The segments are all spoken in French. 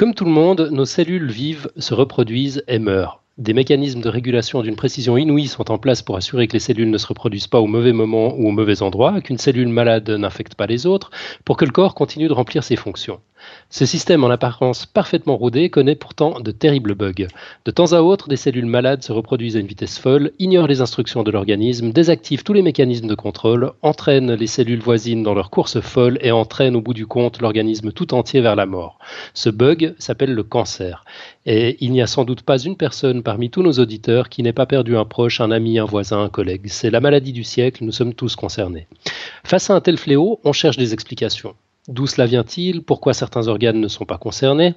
Comme tout le monde, nos cellules vivent, se reproduisent et meurent. Des mécanismes de régulation d'une précision inouïe sont en place pour assurer que les cellules ne se reproduisent pas au mauvais moment ou au mauvais endroit, qu'une cellule malade n'infecte pas les autres, pour que le corps continue de remplir ses fonctions. Ce système, en apparence parfaitement rodé, connaît pourtant de terribles bugs. De temps à autre, des cellules malades se reproduisent à une vitesse folle, ignorent les instructions de l'organisme, désactivent tous les mécanismes de contrôle, entraînent les cellules voisines dans leur course folle et entraînent au bout du compte l'organisme tout entier vers la mort. Ce bug s'appelle le cancer. Et il n'y a sans doute pas une personne parmi tous nos auditeurs qui n'ait pas perdu un proche, un ami, un voisin, un collègue. C'est la maladie du siècle, nous sommes tous concernés. Face à un tel fléau, on cherche des explications. D'où cela vient-il? Pourquoi certains organes ne sont pas concernés?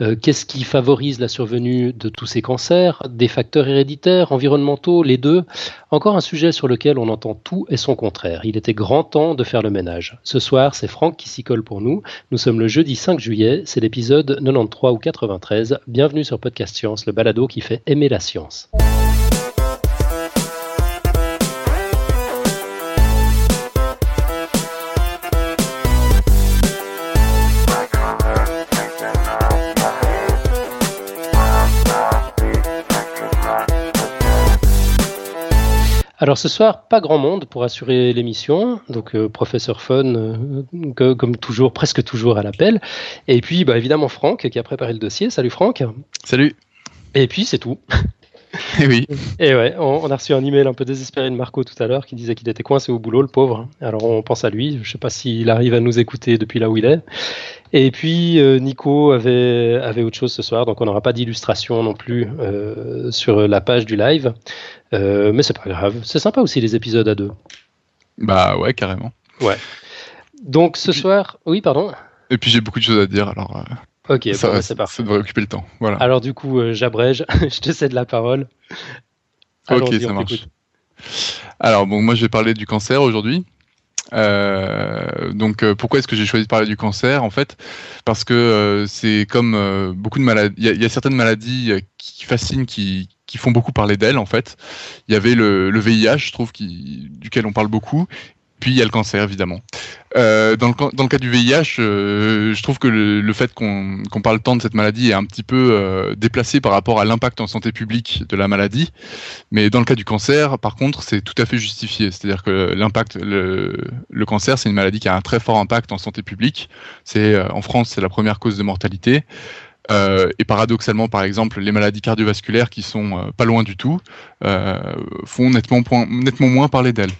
Euh, Qu'est-ce qui favorise la survenue de tous ces cancers? Des facteurs héréditaires, environnementaux, les deux? Encore un sujet sur lequel on entend tout et son contraire. Il était grand temps de faire le ménage. Ce soir, c'est Franck qui s'y colle pour nous. Nous sommes le jeudi 5 juillet, c'est l'épisode 93 ou 93. Bienvenue sur Podcast Science, le balado qui fait aimer la science. Alors ce soir, pas grand monde pour assurer l'émission, donc euh, professeur Fun, euh, comme toujours, presque toujours à l'appel, et puis bah, évidemment Franck qui a préparé le dossier. Salut Franck. Salut. Et puis c'est tout. Et oui. Et ouais, on, a reçu un email un peu désespéré de Marco tout à l'heure qui disait qu'il était coincé au boulot, le pauvre. Alors on pense à lui. Je sais pas s'il arrive à nous écouter depuis là où il est. Et puis euh, Nico avait, avait autre chose ce soir, donc on n'aura pas d'illustration non plus euh, sur la page du live. Euh, mais c'est pas grave. C'est sympa aussi les épisodes à deux. Bah ouais, carrément. Ouais. Donc ce soir, oui, pardon. Et puis j'ai beaucoup de choses à dire, alors. Ok, ça, bah, c'est parfait. Ça devrait occuper le temps. Voilà. Alors du coup, j'abrège. je te cède la parole. ok, ça marche. Alors bon, moi je vais parler du cancer aujourd'hui. Euh, donc euh, pourquoi est-ce que j'ai choisi de parler du cancer? En fait Parce que euh, c'est comme beaucoup de maladies, il y, a certaines maladies qui fascinent, qui, qui font beaucoup parler d'elles en fait. Il y avait le, le VIH, je trouve, qui, duquel on parle beaucoup, puis il y a le cancer, évidemment. Euh, dans, le, cas du VIH, euh, je trouve que le, fait qu'on parle tant de cette maladie est un petit peu euh, déplacé par rapport à l'impact en santé publique de la maladie. Mais dans le cas du cancer, par contre, c'est tout à fait justifié. C'est-à-dire que l'impact, le, le, cancer, c'est une maladie qui a un très fort impact en santé publique. C'est en France, c'est la première cause de mortalité. Euh, et paradoxalement, par exemple, les maladies cardiovasculaires qui sont euh, pas loin du tout euh, font nettement, nettement moins parler d'elles.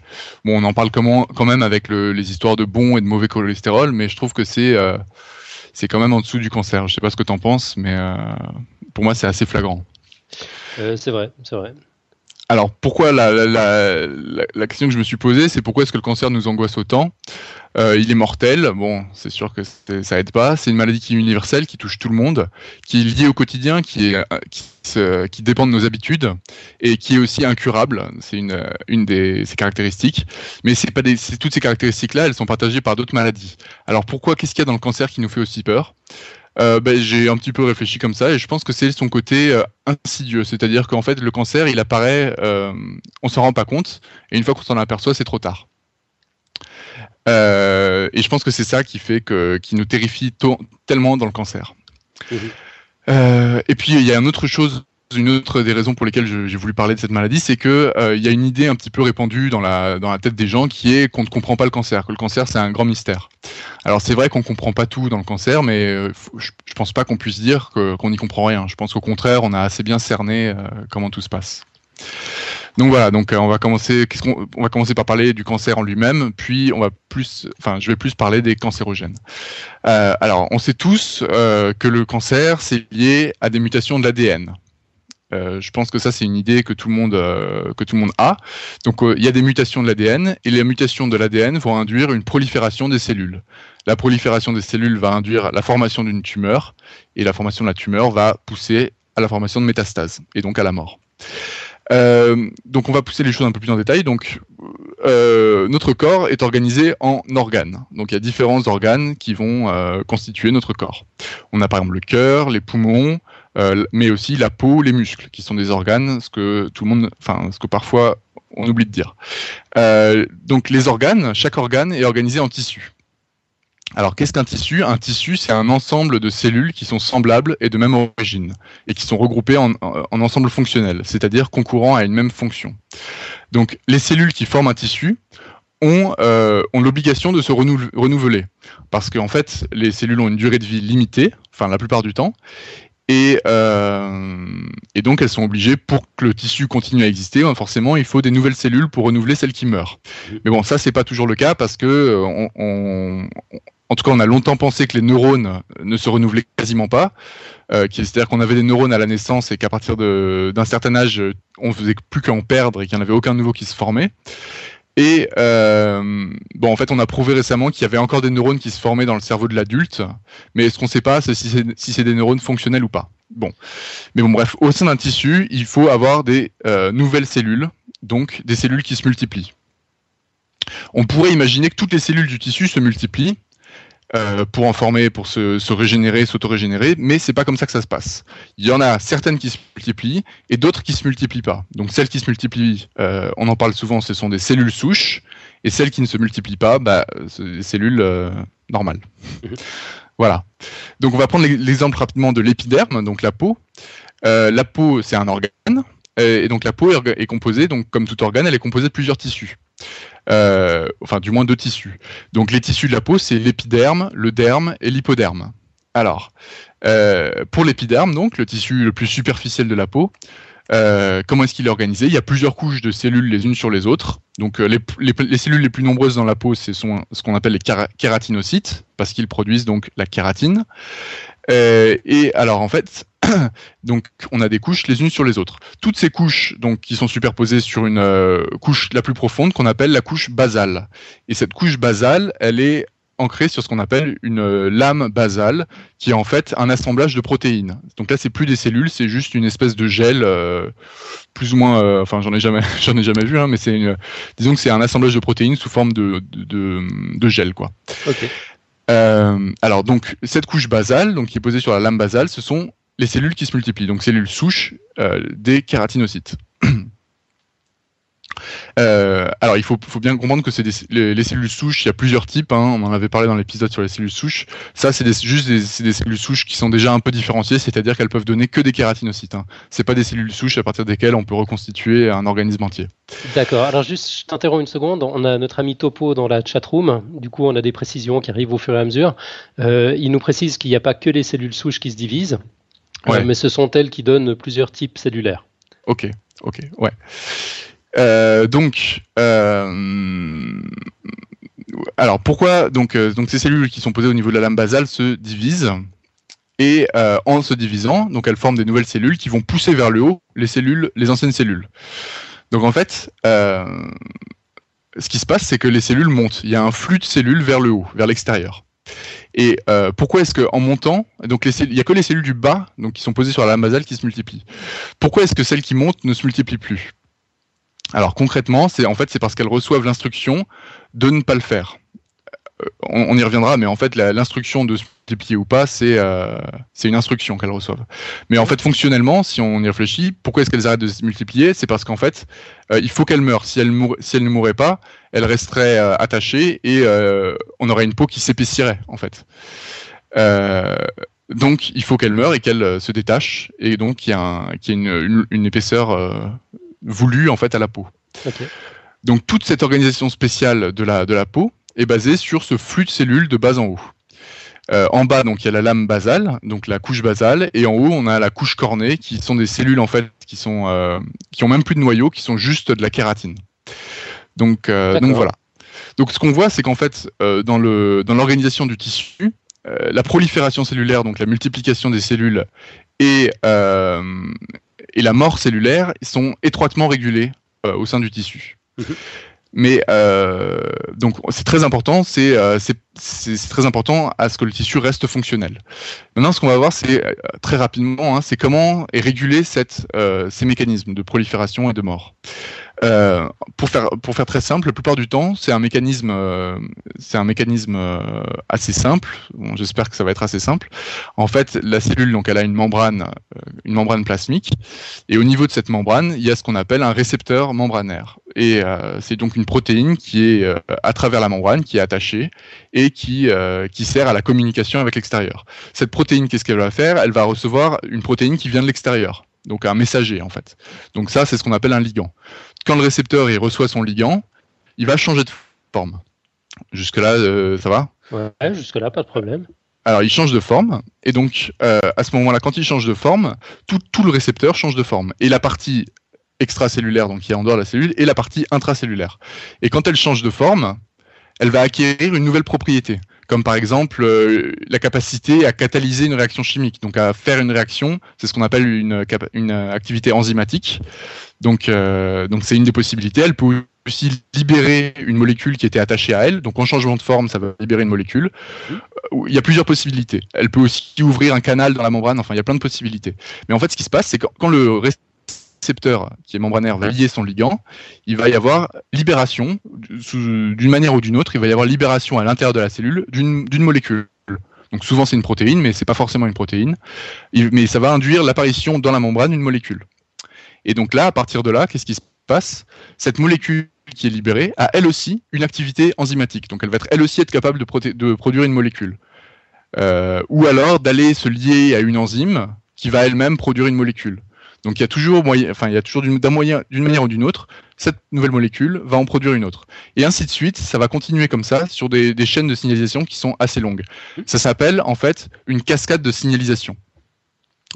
Bon, on en parle comment, quand même avec le, les histoires de bon et de mauvais cholestérol, mais je trouve que c'est c'est quand même en dessous du cancer. Je sais pas ce que tu en penses, mais pour moi, c'est assez flagrant. c'est vrai, c'est vrai. Alors pourquoi la, la, la, la, question que je me suis posée, c'est pourquoi est-ce que le cancer nous angoisse autant? Euh, Il est mortel, bon, c'est sûr que ça aide pas. C'est une maladie qui est universelle, qui touche tout le monde, qui est liée au quotidien, qui est qui, qui dépend de nos habitudes et qui est aussi incurable. C'est une une des ses caractéristiques. Mais c'est pas des, toutes ces caractéristiques-là, elles sont partagées par d'autres maladies. Alors pourquoi Qu'est-ce qu'il y a dans le cancer qui nous fait aussi peur? Euh, ben, j'ai un petit peu réfléchi comme ça et je pense que c'est son côté euh, insidieux, c'est-à-dire qu'en fait le cancer il apparaît, euh, on s'en rend pas compte et une fois qu'on s'en aperçoit c'est trop tard. Euh, et je pense que c'est ça qui fait que qui nous terrifie tellement dans le cancer. Mmh. et puis il y a une autre chose une autre des raisons pour lesquelles j'ai voulu parler de cette maladie, c'est que euh, il y a une idée un petit peu répandue dans la dans la tête des gens qui est qu'on ne comprend pas le cancer, que le cancer c'est un grand mystère. Alors c'est vrai qu'on comprend pas tout dans le cancer, mais euh, je, je, pense pas qu'on puisse dire qu'on n'y comprend rien. Je pense qu'au contraire, on a assez bien cerné euh, comment tout se passe. Donc voilà, donc on va commencer. Qu'est-ce qu'on on va commencer par parler du cancer en lui-même, puis on va plus, enfin, je vais plus parler des cancérogènes. Euh, alors, on sait tous euh, que le cancer c'est lié à des mutations de l'ADN. Euh, je pense que ça c'est une idée que tout le monde euh, que tout le monde a. Donc euh, il y a des mutations de l'ADN et les mutations de l'ADN vont induire une prolifération des cellules. La prolifération des cellules va induire la formation d'une tumeur et la formation de la tumeur va pousser à la formation de métastases et donc à la mort. Euh, donc on va pousser les choses un peu plus en détail. Donc euh, notre corps est organisé en organes. Donc il y a différents organes qui vont euh, constituer notre corps. On a par exemple le cœur, les poumons, mais aussi la peau, les muscles, qui sont des organes, ce que tout le monde, enfin, ce que parfois on oublie de dire. Donc les organes, chaque organe est organisé en tissus. Alors, qu'est-ce qu'un tissu? Un tissu, c'est un ensemble de cellules qui sont semblables et de même origine, et qui sont regroupées en, ensemble fonctionnel, c'est-à-dire concourant à une même fonction. Donc, les cellules qui forment un tissu ont, euh, ont l'obligation de se renouveler, parce qu'en fait, les cellules ont une durée de vie limitée, enfin la plupart du temps, et, euh, et, donc elles sont obligées pour que le tissu continue à exister. Forcément, il faut des nouvelles cellules pour renouveler celles qui meurent. Mais bon, ça c'est pas toujours le cas parce que euh, on, en tout cas, on a longtemps pensé que les neurones ne se renouvelaient quasiment pas. Euh, C'est-à-dire qu'on avait des neurones à la naissance et qu'à partir d'un certain âge, on faisait plus qu'en perdre et qu'il n'y en avait aucun nouveau qui se formait. Et euh, bon, en fait, on a prouvé récemment qu'il y avait encore des neurones qui se formaient dans le cerveau de l'adulte, mais ce qu'on ne sait pas, c'est si c'est des neurones fonctionnels ou pas? Bon, mais bon, bref, au sein d'un tissu, il faut avoir des euh, nouvelles cellules, donc des cellules qui se multiplient. On pourrait imaginer que toutes les cellules du tissu se multiplient, euh, pour en former, pour se, se régénérer, s'auto-régénérer, mais c'est pas comme ça que ça se passe. Il y en a certaines qui se multiplient et d'autres qui se multiplient pas. Donc celles qui se multiplient, euh, on en parle souvent, ce sont des cellules souches, et celles qui ne se multiplient pas, bah, c'est des cellules euh, normales. Voilà. Donc on va prendre l'exemple rapidement de l'épiderme, donc la peau. la peau, c'est un organe, et donc la peau est composée, donc comme tout organe, elle est composée de plusieurs tissus. Euh, enfin du moins deux tissus. Donc les tissus de la peau, c'est l'épiderme, le derme et l'hypoderme. Alors, euh, pour l'épiderme, donc le tissu le plus superficiel de la peau, euh, comment est-ce qu'il est organisé? Il y a plusieurs couches de cellules les unes sur les autres. Donc les, les, cellules les plus nombreuses dans la peau, ce sont ce qu'on appelle les kératinocytes, parce qu'ils produisent donc la kératine. Et alors en fait, donc on a des couches les unes sur les autres. Toutes ces couches donc qui sont superposées sur une euh, couche la plus profonde qu'on appelle la couche basale. Et cette couche basale, elle est ancrée sur ce qu'on appelle une euh, lame basale, qui est en fait un assemblage de protéines. Donc là, c'est plus des cellules, c'est juste une espèce de gel, euh, plus ou moins. enfin, j'en ai jamais, j'en ai jamais vu, hein, mais c'est disons que c'est un assemblage de protéines sous forme de, de, gel, quoi. Alors donc cette couche basale, donc qui est posée sur la lame basale, ce sont les cellules qui se multiplient, donc cellules souches euh, des kératinocytes. Euh, alors, il faut, bien comprendre que c'est les, cellules souches, il y a plusieurs types. Hein, on en avait parlé dans l'épisode sur les cellules souches. Ça, c'est juste des, cellules souches qui sont déjà un peu différenciées, c'est-à-dire qu'elles peuvent donner que des kératinocytes. Hein. C'est pas des cellules souches à partir desquelles on peut reconstituer un organisme entier. D'accord. Alors, juste, je t'interromps une seconde. On a notre ami Topo dans la chatroom. Du coup, on a des précisions qui arrivent au fur et à mesure. Euh, il nous précise qu'il n'y a pas que les cellules souches qui se divisent. Ouais. mais ce sont elles qui donnent plusieurs types cellulaires. Ok, ok, ouais. Euh, donc, euh, alors pourquoi donc, euh, donc ces cellules qui sont posées au niveau de la lame basale se divisent et en se divisant, donc elles forment des nouvelles cellules qui vont pousser vers le haut les anciennes cellules. Donc en fait, ce qui se passe, c'est que les cellules montent. Il y a un flux de cellules vers le haut, vers l'extérieur. Et pourquoi est-ce qu'en montant, il n'y a que les cellules du bas, qui sont posées sur la lame basale, qui se multiplient. Pourquoi est-ce que celles qui montent ne se multiplient plus? Alors concrètement, c'est en fait parce qu'elles reçoivent l'instruction de ne pas le faire. Euh, on, y reviendra, mais en fait l'instruction de se multiplier ou pas, c'est euh, c'est une instruction qu'elles reçoivent. Mais en fait fonctionnellement, si on y réfléchit, pourquoi est-ce qu'elles arrêtent de se multiplier? C'est parce qu'en fait, il faut qu'elles meurent. Si elles, elles ne mourraient pas, elle resterait euh, attachée et euh, on aurait une peau qui s'épaissirait en fait. Euh, donc il faut qu'elle meure et qu'elle se détache et donc il y a, une, épaisseur voulue en fait à la peau. Donc toute cette organisation spéciale de la, de la peau est basée sur ce flux de cellules de bas en haut. en bas, donc il y a la lame basale, donc la couche basale, et en haut on a la couche cornée, qui sont des cellules en fait qui sont qui ont même plus de noyau, qui sont juste de la kératine. Donc, euh, donc voilà. Donc ce qu'on voit, c'est qu'en fait, euh, dans le dans l'organisation du tissu, euh, la prolifération cellulaire, donc la multiplication des cellules, et et la mort cellulaire sont étroitement régulés au sein du tissu. Mhm. Mais euh, donc c'est très important, c'est euh, très important à ce que le tissu reste fonctionnel. Maintenant, ce qu'on va voir, c'est euh, très rapidement, hein, c'est comment est régulé cette, euh, ces mécanismes de prolifération et de mort. Euh, pour faire pour faire très simple, la plupart du temps, c'est un mécanisme c'est un mécanisme assez simple. J'espère que ça va être assez simple. En fait, la cellule donc elle a une membrane une membrane plasmique et au niveau de cette membrane, il y a ce qu'on appelle un récepteur membranaire. et c'est donc une protéine qui est à travers la membrane, qui est attachée et qui, qui sert à la communication avec l'extérieur. Cette protéine, qu'est-ce qu'elle va faire? Elle va recevoir une protéine qui vient de l'extérieur, donc un messager en fait. Donc ça, c'est ce qu'on appelle un ligand. Quand le récepteur il reçoit son ligand, il va changer de forme. Jusque là, ça va? Ouais, jusque là, pas de problème. Alors, il change de forme, et donc euh, à ce moment-là, quand il change de forme, tout, tout, le récepteur change de forme. Et la partie extracellulaire, donc qui est en dehors de la cellule, et la partie intracellulaire. Et quand elle change de forme, elle va acquérir une nouvelle propriété, comme par exemple euh, la capacité à catalyser une réaction chimique, donc à faire une réaction, c'est ce qu'on appelle une, une, activité enzymatique. Donc, euh, donc c'est une des possibilités. Elle peut aussi libérer une molécule qui était attachée à elle. Donc en changement de forme, ça va libérer une molécule. Euh, il y a plusieurs possibilités. Elle peut aussi ouvrir un canal dans la membrane. Enfin, il y a plein de possibilités. Mais en fait, ce qui se passe, c'est que quand le récepteur qui est membranaire va lier son ligand, il va y avoir libération, d'une manière ou d'une autre, il va y avoir libération à l'intérieur de la cellule d'une molécule. Donc souvent c'est une protéine, mais c'est pas forcément une protéine. Mais ça va induire l'apparition dans la membrane d'une molécule. Et donc là, à partir de là, qu'est-ce qui se passe? Cette molécule qui est libérée a elle aussi une activité enzymatique. Donc elle va être elle aussi être capable de, de produire une molécule. Euh, ou alors d'aller se lier à une enzyme qui va elle-même produire une molécule. Donc il y a toujours moyen, enfin il y a toujours d'une moyen, d'une manière ou d'une autre, cette nouvelle molécule va en produire une autre. Et ainsi de suite, ça va continuer comme ça sur des, des chaînes de signalisation qui sont assez longues. Ça s'appelle en fait une cascade de signalisation.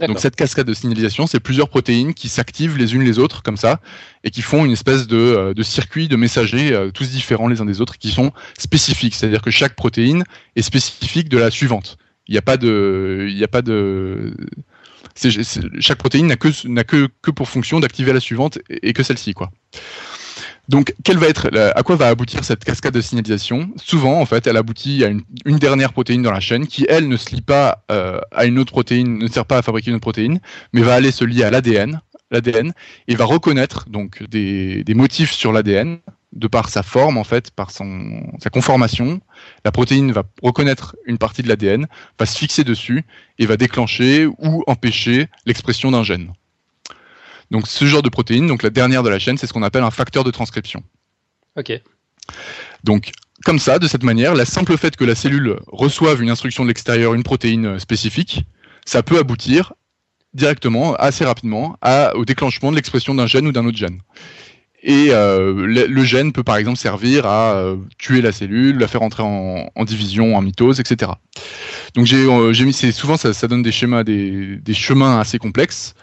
Donc cette cascade de signalisation, c'est plusieurs protéines qui s'activent les unes les autres comme ça et qui font une espèce de, euh, de circuit de messagers euh, tous différents les uns des autres qui sont spécifiques. C'est-à-dire que chaque protéine est spécifique de la suivante. Il n'y a pas de, il n'y a pas de, chaque protéine n'a que n'a que, que pour fonction d'activer la suivante et, et que celle-ci quoi. Donc, quelle va être, à quoi va aboutir cette cascade de signalisation Souvent, en fait, elle aboutit à une, dernière protéine dans la chaîne qui, elle, ne se lie pas euh, à une autre protéine, ne sert pas à fabriquer une autre protéine, mais va aller se lier à l'ADN, l'ADN, et va reconnaître donc des, motifs sur l'ADN de par sa forme, en fait, par son, sa conformation. La protéine va reconnaître une partie de l'ADN, va se fixer dessus et va déclencher ou empêcher l'expression d'un gène. Donc ce genre de protéine, donc la dernière de la chaîne, c'est ce qu'on appelle un facteur de transcription. Ok. Donc comme ça, de cette manière, la simple fait que la cellule reçoive une instruction de l'extérieur, une protéine spécifique, ça peut aboutir directement, assez rapidement, au déclenchement de l'expression d'un gène ou d'un autre gène. Et euh, le, gène peut par exemple servir à euh, tuer la cellule, la faire entrer en, division, en mitose, etc. Donc j'ai euh, mis, souvent ça, ça, donne des schémas, des, des chemins assez complexes.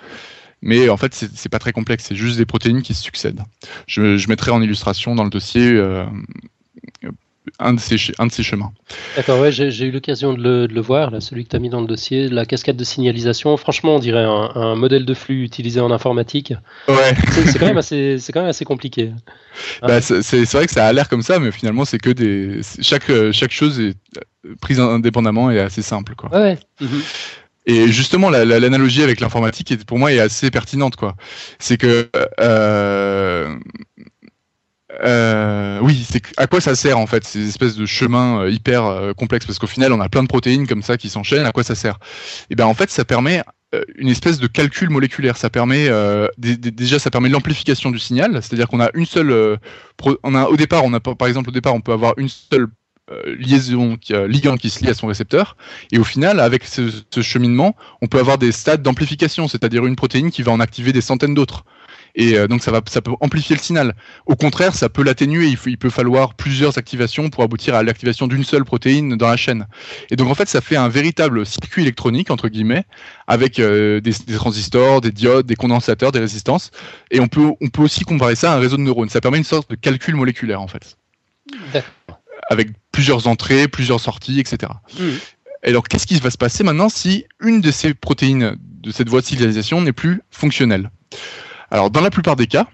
Mais en fait, c'est pas très complexe, c'est juste des protéines qui se succèdent. Je, mettrai en illustration dans le dossier euh, un, de ces, un de ces chemins. D'accord, ouais, j'ai eu l'occasion de, le, voir, là, celui que tu as mis dans le dossier, la cascade de signalisation. Franchement, on dirait un, modèle de flux utilisé en informatique. Ouais. C'est quand, même assez, quand même assez compliqué. Bah, c'est vrai que ça a l'air comme ça, mais finalement, c'est que des. Chaque, chaque chose est prise indépendamment et assez simple. Quoi. Ouais. Mhm. Et justement, l'analogie avec l'informatique, pour moi, est assez pertinente. quoi. C'est que, euh, euh, oui, c'est à quoi ça sert en fait ces espèces de chemins euh, hyper euh, complexes? Parce qu'au final, on a plein de protéines comme ça qui s'enchaînent. À quoi ça sert? Et eh bien, en fait, ça permet euh, une espèce de calcul moléculaire. Ça permet déjà, ça permet l'amplification du signal, c'est-à-dire qu'on a une seule, on a au départ, on a par exemple au départ, on peut avoir une seule liaison, qui, ligand qui se lie à son récepteur. Et au final, avec ce, cheminement, on peut avoir des stades d'amplification, c'est-à-dire une protéine qui va en activer des centaines d'autres. Et euh, donc ça va, ça peut amplifier le signal. Au contraire, ça peut l'atténuer. Il, il peut falloir plusieurs activations pour aboutir à l'activation d'une seule protéine dans la chaîne. Et donc en fait, ça fait un véritable circuit électronique entre guillemets, avec euh, des, des, transistors, des diodes, des condensateurs, des résistances. Et on peut, on peut aussi comparer ça à un réseau de neurones. Ça permet une sorte de calcul moléculaire en fait. D'accord avec plusieurs entrées, plusieurs sorties, etc. Mmh. alors, qu'est-ce qui va se passer maintenant si une de ces protéines de cette voie de signalisation n'est plus fonctionnelle? Alors, dans la plupart des cas,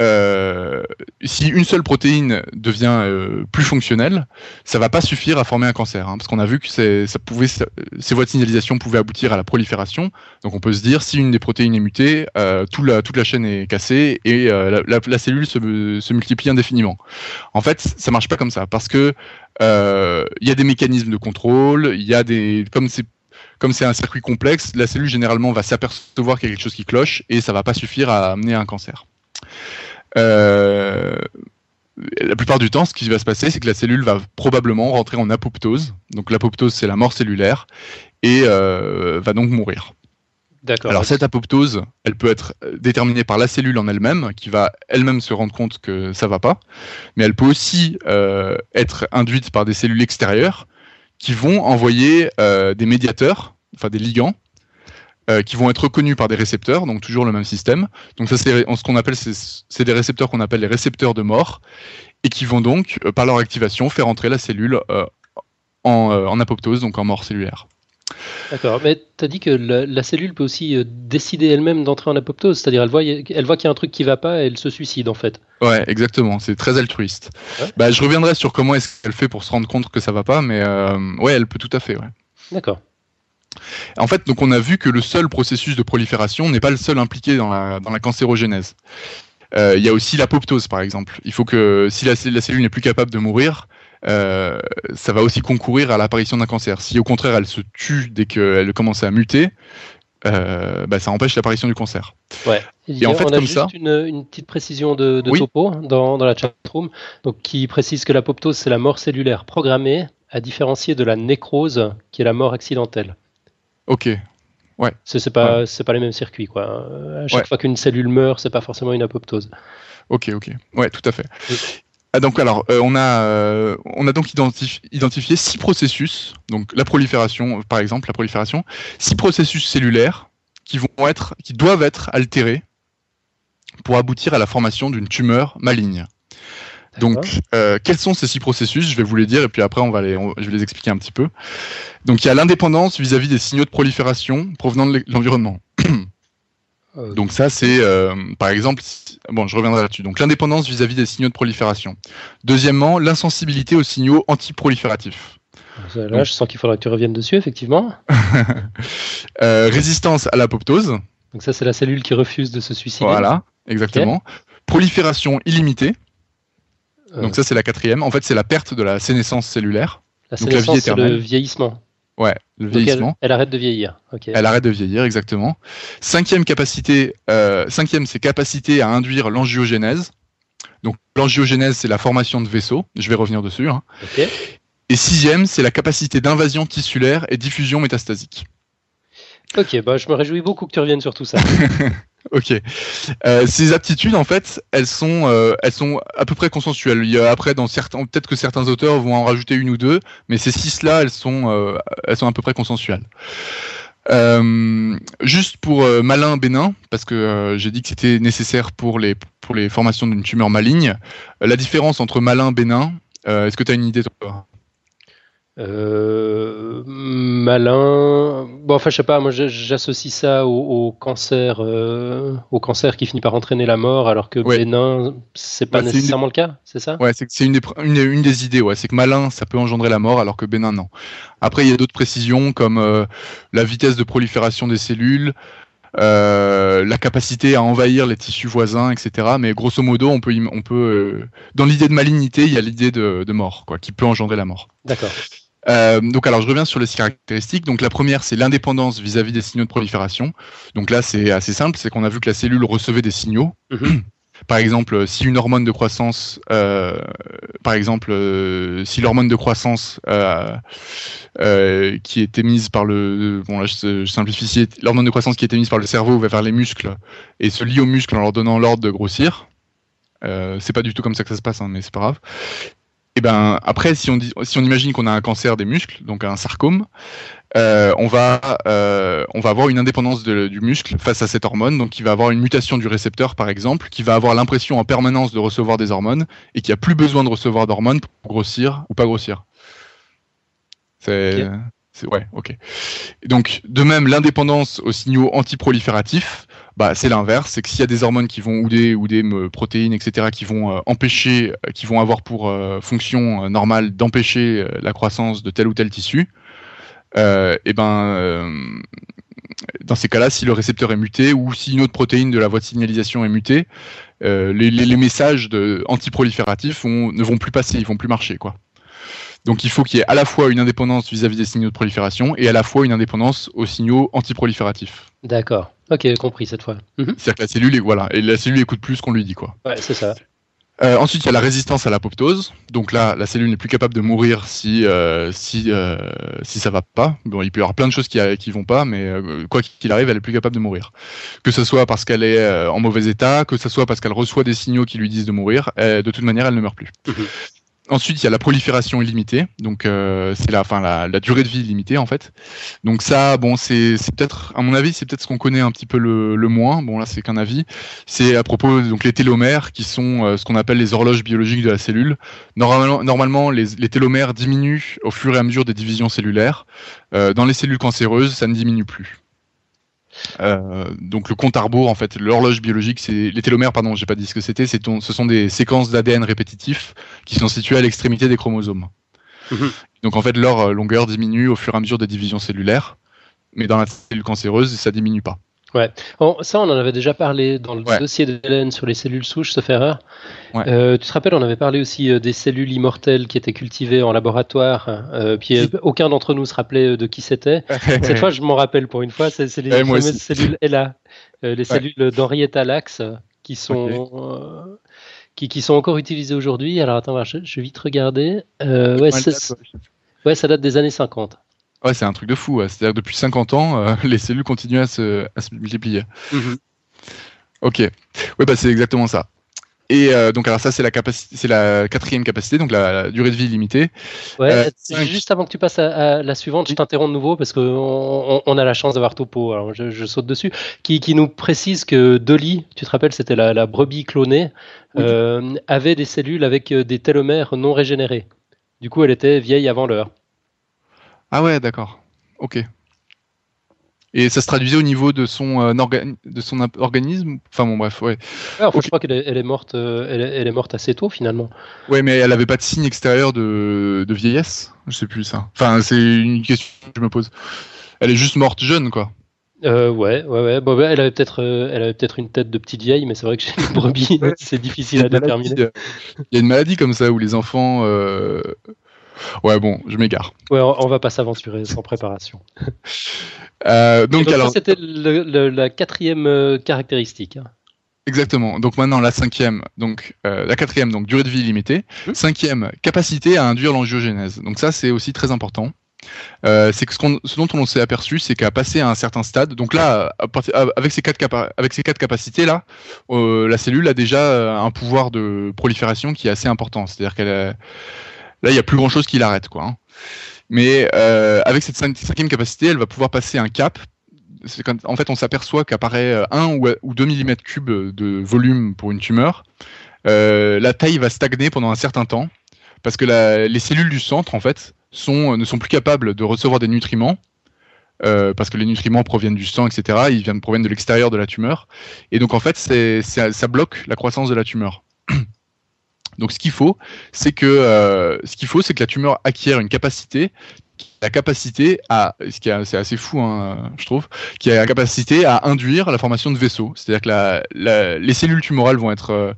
euh, si une seule protéine devient euh, plus fonctionnelle, ça va pas suffire à former un cancer, hein, parce qu'on a vu que ça pouvait, ces voies de signalisation pouvaient aboutir à la prolifération. Donc on peut se dire, si une des protéines est mutée, euh, toute, la, toute la chaîne est cassée et la, la, cellule se, se, multiplie indéfiniment. En fait, ça marche pas comme ça, parce que il y a des mécanismes de contrôle, il y a des, comme c'est comme c'est un circuit complexe, la cellule généralement va s'apercevoir qu'il y a quelque chose qui cloche et ça va pas suffire à amener un cancer. La plupart du temps, ce qui va se passer, c'est que la cellule va probablement rentrer en apoptose. Donc l'apoptose, c'est la mort cellulaire, et va donc mourir. Alors cette apoptose, elle peut être déterminée par la cellule en elle-même, qui va elle-même se rendre compte que ça va pas, mais elle peut aussi être induite par des cellules extérieures qui vont envoyer des médiateurs, enfin des ligands, euh, qui vont être reconnus par des récepteurs, donc toujours le même système. Donc ça, c'est ce qu'on appelle, c'est des récepteurs qu'on appelle les récepteurs de mort, et qui vont donc, euh, par leur activation, faire entrer la cellule euh, en, apoptose, donc en mort cellulaire. D'accord, mais tu as dit que la, cellule peut aussi décider elle-même d'entrer en apoptose, c'est-à-dire elle voit, elle voit qu'il y a un truc qui va pas et elle se suicide en fait. Ouais, exactement, c'est très altruiste. Bah, je reviendrai sur comment est-ce qu'elle fait pour se rendre compte que ça va pas, mais ouais, elle peut tout à fait. Ouais. D'accord. En fait, donc on a vu que le seul processus de prolifération n'est pas le seul impliqué dans la, dans la cancérogénèse. Euh, il y a aussi l'apoptose, par exemple. Il faut que si la, cellule n'est plus capable de mourir, euh, ça va aussi concourir à l'apparition d'un cancer. Si au contraire elle se tue dès qu'elle commence à muter, euh, bah, ça empêche l'apparition du cancer. Ouais. Et, en fait, on a juste Une, une, petite précision de, topo dans, dans la chatroom, donc qui précise que l'apoptose c'est la mort cellulaire programmée, à différencier de la nécrose qui est la mort accidentelle. Ok. Ouais. C'est pas, c'est pas les mêmes circuits, quoi. À chaque fois qu'une cellule meurt, c'est pas forcément une apoptose. Ok, ok. Ouais, tout à fait. Ah, donc alors, euh, on a, euh, on a donc identifié six processus. Donc la prolifération, par exemple, la prolifération, six processus cellulaires qui vont être, qui doivent être altérés pour aboutir à la formation d'une tumeur maligne. Donc, euh, quels sont ces six processus? Je vais vous les dire et puis après, on va les, je vais les expliquer un petit peu. Donc, il y a l'indépendance vis-à-vis des signaux de prolifération provenant de l'environnement. Euh, Donc ça, c'est euh, par exemple, bon, je reviendrai là-dessus. Donc l'indépendance vis-à-vis des signaux de prolifération. Deuxièmement, l'insensibilité aux signaux antiprolifératifs. Là, je sens qu'il faudra que tu reviennes dessus, effectivement. résistance à l'apoptose. Donc ça, c'est la cellule qui refuse de se suicider. Voilà, exactement. Prolifération illimitée. Euh. Donc ça, c'est la quatrième. En fait, c'est la perte de la sénescence cellulaire. La sénescence, c'est le vieillissement. Ouais, le vieillissement. Elle, arrête de vieillir. Elle arrête de vieillir, exactement. Cinquième capacité, euh, cinquième, c'est capacité à induire l'angiogénèse. Donc l'angiogénèse, c'est la formation de vaisseaux. Je vais revenir dessus. Hein. Et sixième, c'est la capacité d'invasion tissulaire et diffusion métastasique. Ok, bah, je me réjouis beaucoup que tu reviennes sur tout ça. Ok. Euh, ces aptitudes, en fait, elles sont, euh, elles sont à peu près consensuelles. Il y a après, dans certains, peut-être que certains auteurs vont en rajouter une ou deux, mais ces six-là, elles sont, euh, à peu près consensuelles. juste pour malin bénin, parce que j'ai dit que c'était nécessaire pour les, pour les formations d'une tumeur maligne. la différence entre malin bénin, est-ce que tu as une idée toi? Euh, malin. Bon, enfin, je sais pas. Moi, j'associe ça au, cancer, euh, au cancer qui finit par entraîner la mort, alors que bénin, c'est pas bah, nécessairement le cas, c'est ça? Ouais, c'est une des, une, des idées. Ouais, c'est que malin, ça peut engendrer la mort, alors que bénin, non. Après, il y a d'autres précisions comme euh, la vitesse de prolifération des cellules. la capacité à envahir les tissus voisins, etc. Mais grosso modo, on peut, on peut, dans l'idée de malignité, il y a l'idée de, de, mort, quoi, qui peut engendrer la mort. D'accord. Euh, donc alors je reviens sur les caractéristiques. Donc la première c'est l'indépendance vis-à-vis des signaux de prolifération. Donc là c'est assez simple, c'est qu'on a vu que la cellule recevait des signaux. Mhm. Par exemple, si une hormone de croissance, euh, par exemple, euh, si l'hormone de croissance qui était mise par le, bon là je, simplifie, l'hormone de croissance qui était mise par le cerveau va vers les muscles et se lie aux muscles en leur donnant l'ordre de grossir. c'est pas du tout comme ça que ça se passe, hein, mais c'est pas grave. Et eh ben après, si on, dit, si on imagine qu'on a un cancer des muscles, donc un sarcome, euh, on va euh, on va avoir une indépendance du muscle face à cette hormone, donc il va avoir une mutation du récepteur par exemple, qui va avoir l'impression en permanence de recevoir des hormones et qui a plus besoin de recevoir d'hormones pour grossir ou pas grossir. C'est ouais, ok. Donc de même l'indépendance aux signaux antiprolifératifs bah, c'est l'inverse, c'est que s'il y a des hormones qui vont ou des ou des euh, protéines, etc., qui vont euh, empêcher, euh, qui vont avoir pour fonction normale d'empêcher la croissance de tel ou tel tissu, et eh ben dans ces cas-là, si le récepteur est muté ou si une autre protéine de la voie de signalisation est mutée, les, les, messages de antiprolifératifs ne vont plus passer, ils vont plus marcher, quoi. Donc il faut qu'il y ait à la fois une indépendance vis-à-vis des signaux de prolifération et à la fois une indépendance aux signaux antiprolifératifs. D'accord. Ok, compris cette fois. Mhm. C'est-à-dire que la cellule, voilà, et la cellule écoute plus qu'on lui dit, quoi. Ouais, c'est ça. Euh, ensuite, il y a la résistance à l'apoptose. Donc là, la cellule n'est plus capable de mourir si euh, si euh, si ça va pas. Bon, il peut y avoir plein de choses qui qui vont pas, mais quoi qu'il arrive, elle est plus capable de mourir. Que ce soit parce qu'elle est en mauvais état, que ce soit parce qu'elle reçoit des signaux qui lui disent de mourir, de toute manière, elle ne meurt plus. Ensuite, il y a la prolifération illimitée, donc euh, c'est la, la, durée de vie illimitée en fait. Donc ça, bon, c'est peut-être, à mon avis, c'est peut-être ce qu'on connaît un petit peu le, moins. Bon là, c'est qu'un avis. C'est à propos donc les télomères, qui sont euh, ce qu'on appelle les horloges biologiques de la cellule. Normalement, les, télomères diminuent au fur et à mesure des divisions cellulaires. Euh, dans les cellules cancéreuses, ça ne diminue plus. Euh, donc le compte à rebours, en fait, l'horloge biologique, c'est les télomères, pardon, j'ai pas dit ce que c'était. C'est ce sont des séquences d'ADN répétitifs qui sont situées à l'extrémité des chromosomes. Mhm. Donc en fait, leur euh, longueur diminue au fur et à mesure des divisions cellulaires, mais dans la cellule cancéreuse, ça diminue pas. Ouais. ça, on en avait déjà parlé dans le dossier d'Hélène sur les cellules souches, sauf erreur. Euh, tu te rappelles, on avait parlé aussi euh, des cellules immortelles qui étaient cultivées en laboratoire. Euh, puis aucun d'entre nous se rappelait de qui c'était. Cette fois, je m'en rappelle pour une fois. C'est les fameuses cellules ELA, les cellules d'Henrietta Lacks, qui sont qui, qui, sont encore utilisées aujourd'hui. Alors attends, je, je vais vite regarder. ouais, ouais, ça date des années 50. Ouais, c'est un truc de fou. C'est-à-dire depuis 50 ans, euh, les cellules continuent à se, à se multiplier. Mhm. Ok. Oui, bah, c'est exactement ça. Et euh, donc alors ça c'est la capacité, c'est la quatrième capacité, donc la, durée de vie limitée. Ouais. Euh, juste avant que tu passes à, la suivante, je t'interromps de nouveau parce qu'on on, a la chance d'avoir Topo. Alors je, saute dessus, qui, qui, nous précise que Dolly, tu te rappelles, c'était la, la, brebis clonée, avait des cellules avec des télomères non régénérés. Du coup, elle était vieille avant l'heure. Ah ouais, d'accord. Ok. Et ça se traduisait au niveau de son, euh, de son organisme? Enfin bon, bref, ouais. Je crois qu'elle est, elle est, morte, euh, elle, est, morte assez tôt finalement. Ouais, mais elle n'avait pas de signe extérieur de, de, vieillesse? Je sais plus ça. Enfin, c'est une question que je me pose. Elle est juste morte jeune, quoi. Euh, ouais, ouais, ouais. Bon, elle avait peut-être, euh, elle avait peut-être une tête de petite vieille, mais c'est vrai que chez les brebis, c'est difficile à déterminer. Il y a une maladie comme ça où les enfants Ouais, bon, je m'égare. Ouais, on, va pas s'aventurer sans préparation. Euh, donc, alors, c'était la quatrième euh, caractéristique. Hein. Exactement. Donc maintenant la cinquième, donc euh, la quatrième, donc durée de vie limitée. Mmh. Cinquième, capacité à induire l'angiogénèse. Donc ça c'est aussi très important. c'est que ce, dont on s'est aperçu, c'est qu'à passer à un certain stade, donc là, avec ces quatre, avec ces quatre capacités là, la cellule a déjà un pouvoir de prolifération qui est assez important. C'est-à-dire qu'elle Là, il n'y a plus grand chose qui l'arrête. Hein. Mais euh, avec cette cinquième capacité, elle va pouvoir passer un cap. En fait, on s'aperçoit qu'apparaît 1 ou, ou 2 mm cubes de volume pour une tumeur. Euh, la taille va stagner pendant un certain temps parce que les cellules du centre, en fait, ne sont plus capables de recevoir des nutriments. Euh, parce que les nutriments proviennent du sang, etc. Ils viennent proviennent de l'extérieur de la tumeur, et donc en fait, ça bloque la croissance de la tumeur. Donc ce qu'il faut, c'est que euh, ce qu'il faut, c'est que la tumeur acquiert une capacité, la capacité à, ce qui est assez fou, hein, je trouve, qui a la capacité à induire la formation de vaisseaux. C'est-à-dire que les cellules tumorales vont être euh,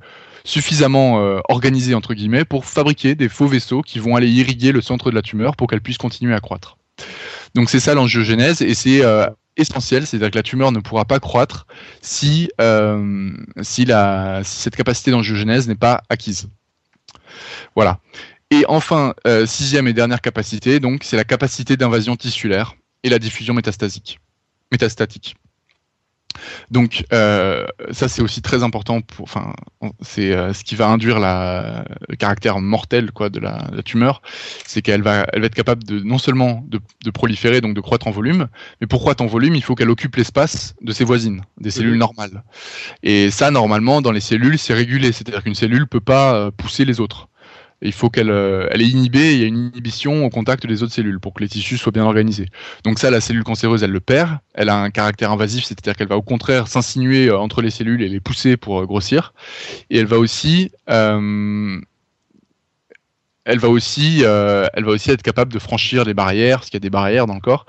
suffisamment euh, organisées entre guillemets pour fabriquer des faux vaisseaux qui vont aller irriguer le centre de la tumeur pour qu'elle puisse continuer à croître. Donc c'est ça l'angiogénèse et c'est essentiel, c'est-à-dire que la tumeur ne pourra pas croître si, si, si cette capacité d'angiogénèse n'est pas acquise. Voilà. Et enfin, euh, sixième et dernière capacité, donc, c'est la capacité d'invasion tissulaire et la diffusion métastatique. Donc euh, ça c'est aussi très important. Pour, enfin, c'est euh, ce qui va induire la, le caractère mortel quoi de la, tumeur, c'est qu'elle va, elle va être capable de non seulement de, de, proliférer donc de croître en volume, mais pour croître en volume, il faut qu'elle occupe l'espace de ses voisines, des cellules normales. Et ça normalement dans les cellules c'est régulé, c'est-à-dire qu'une cellule peut pas pousser les autres il faut qu'elle euh, elle est inhibée, il y a une inhibition au contact des autres cellules pour que les tissus soient bien organisés. Donc ça, la cellule cancéreuse, elle le perd. Elle a un caractère invasif, c'est-à-dire qu'elle va au contraire s'insinuer euh, entre les cellules et les pousser pour euh, grossir. Et elle va aussi, être capable de franchir les barrières, parce qu'il y a des barrières dans le corps.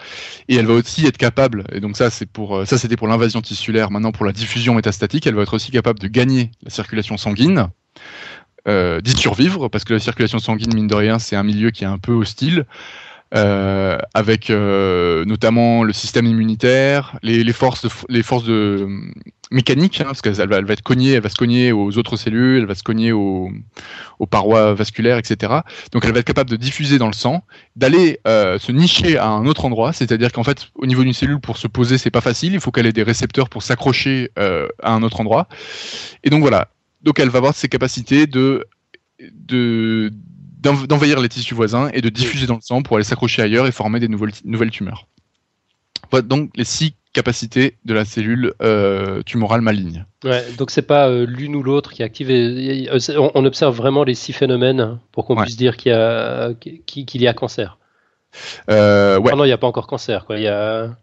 Et elle va aussi être capable, et donc ça c'est pour, ça c'était pour l'invasion tissulaire. Maintenant pour la diffusion métastatique, elle va être aussi capable de gagner la circulation sanguine d'y survivre, parce que la circulation sanguine, mine de rien, c'est un milieu qui est un peu hostile. Euh, avec euh, notamment le système immunitaire, les, forces, les forces de mécanique, hein, parce qu'elle va, elle va être cognée, elle va se cogner aux autres cellules, elle va se cogner aux, aux, parois vasculaires, etc. Donc elle va être capable de diffuser dans le sang, d'aller euh, se nicher à un autre endroit, c'est-à-dire qu'en fait, au niveau d'une cellule, pour se poser, c'est pas facile, il faut qu'elle ait des récepteurs pour s'accrocher euh, à un autre endroit. Et donc voilà, donc elle va avoir ses capacités de de d'envahir les tissus voisins et de diffuser dans le sang pour aller s'accrocher ailleurs et former des nouvelles, nouvelles tumeurs. Voilà donc les six capacités de la cellule euh, tumorale maligne. Ouais, donc c'est pas euh, l'une ou l'autre qui est active. on, observe vraiment les six phénomènes pour qu'on puisse dire qu'il y a qu'il y a cancer. Euh, ouais. Ah non, il n'y a pas encore cancer. Quoi. Il y a...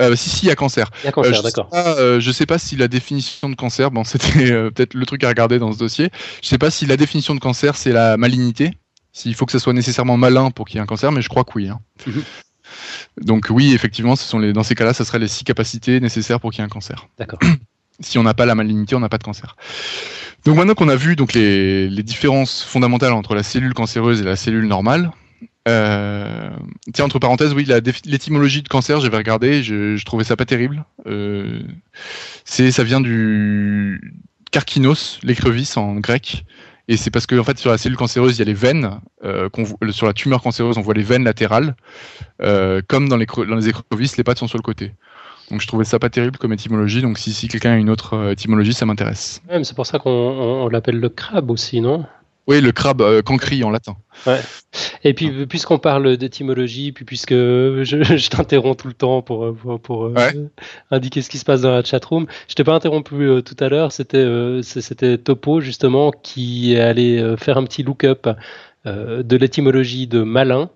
Euh, si, si, il y a cancer. Il y a cancer, d'accord. Euh, je sais pas si la définition de cancer, bon, c'était peut-être le truc à regarder dans ce dossier. Je sais pas si la définition de cancer, c'est la malignité. S'il faut que ça soit nécessairement malin pour qu'il y ait un cancer, mais je crois que oui. Hein. Mhm. Donc oui, effectivement, ce sont les, dans ces cas-là, ce seraient les six capacités nécessaires pour qu'il y ait un cancer. D'accord. si on n'a pas la malignité, on n'a pas de cancer. Donc maintenant qu'on a vu donc les, les, différences fondamentales entre la cellule cancéreuse et la cellule normale, euh, tiens, entre parenthèses, oui, l'étymologie de cancer, j'avais regardé, je, trouvais ça pas terrible. Euh, ça vient du carkinos, l'écrevisse en grec, et c'est parce que en fait sur la cellule cancéreuse il y a les veines, euh, sur la tumeur cancéreuse on voit les veines latérales, euh, comme dans les, dans les écrevisses les pattes sont sur le côté. Donc je trouvais ça pas terrible comme étymologie, donc si, si quelqu'un a une autre euh, étymologie ça m'intéresse. C'est pour ça qu'on l'appelle le crabe aussi, non? Oui, le crabe euh, cancri en latin. Ouais. Et puis, puisqu'on parle d'étymologie, puis puisque je, je t'interromps tout le temps pour, pour, pour euh, indiquer ce qui se passe dans la chatroom, je t'ai pas interrompu euh, tout à l'heure, c'était euh, c'était Topo justement qui allait faire un petit look-up de l'étymologie de malin.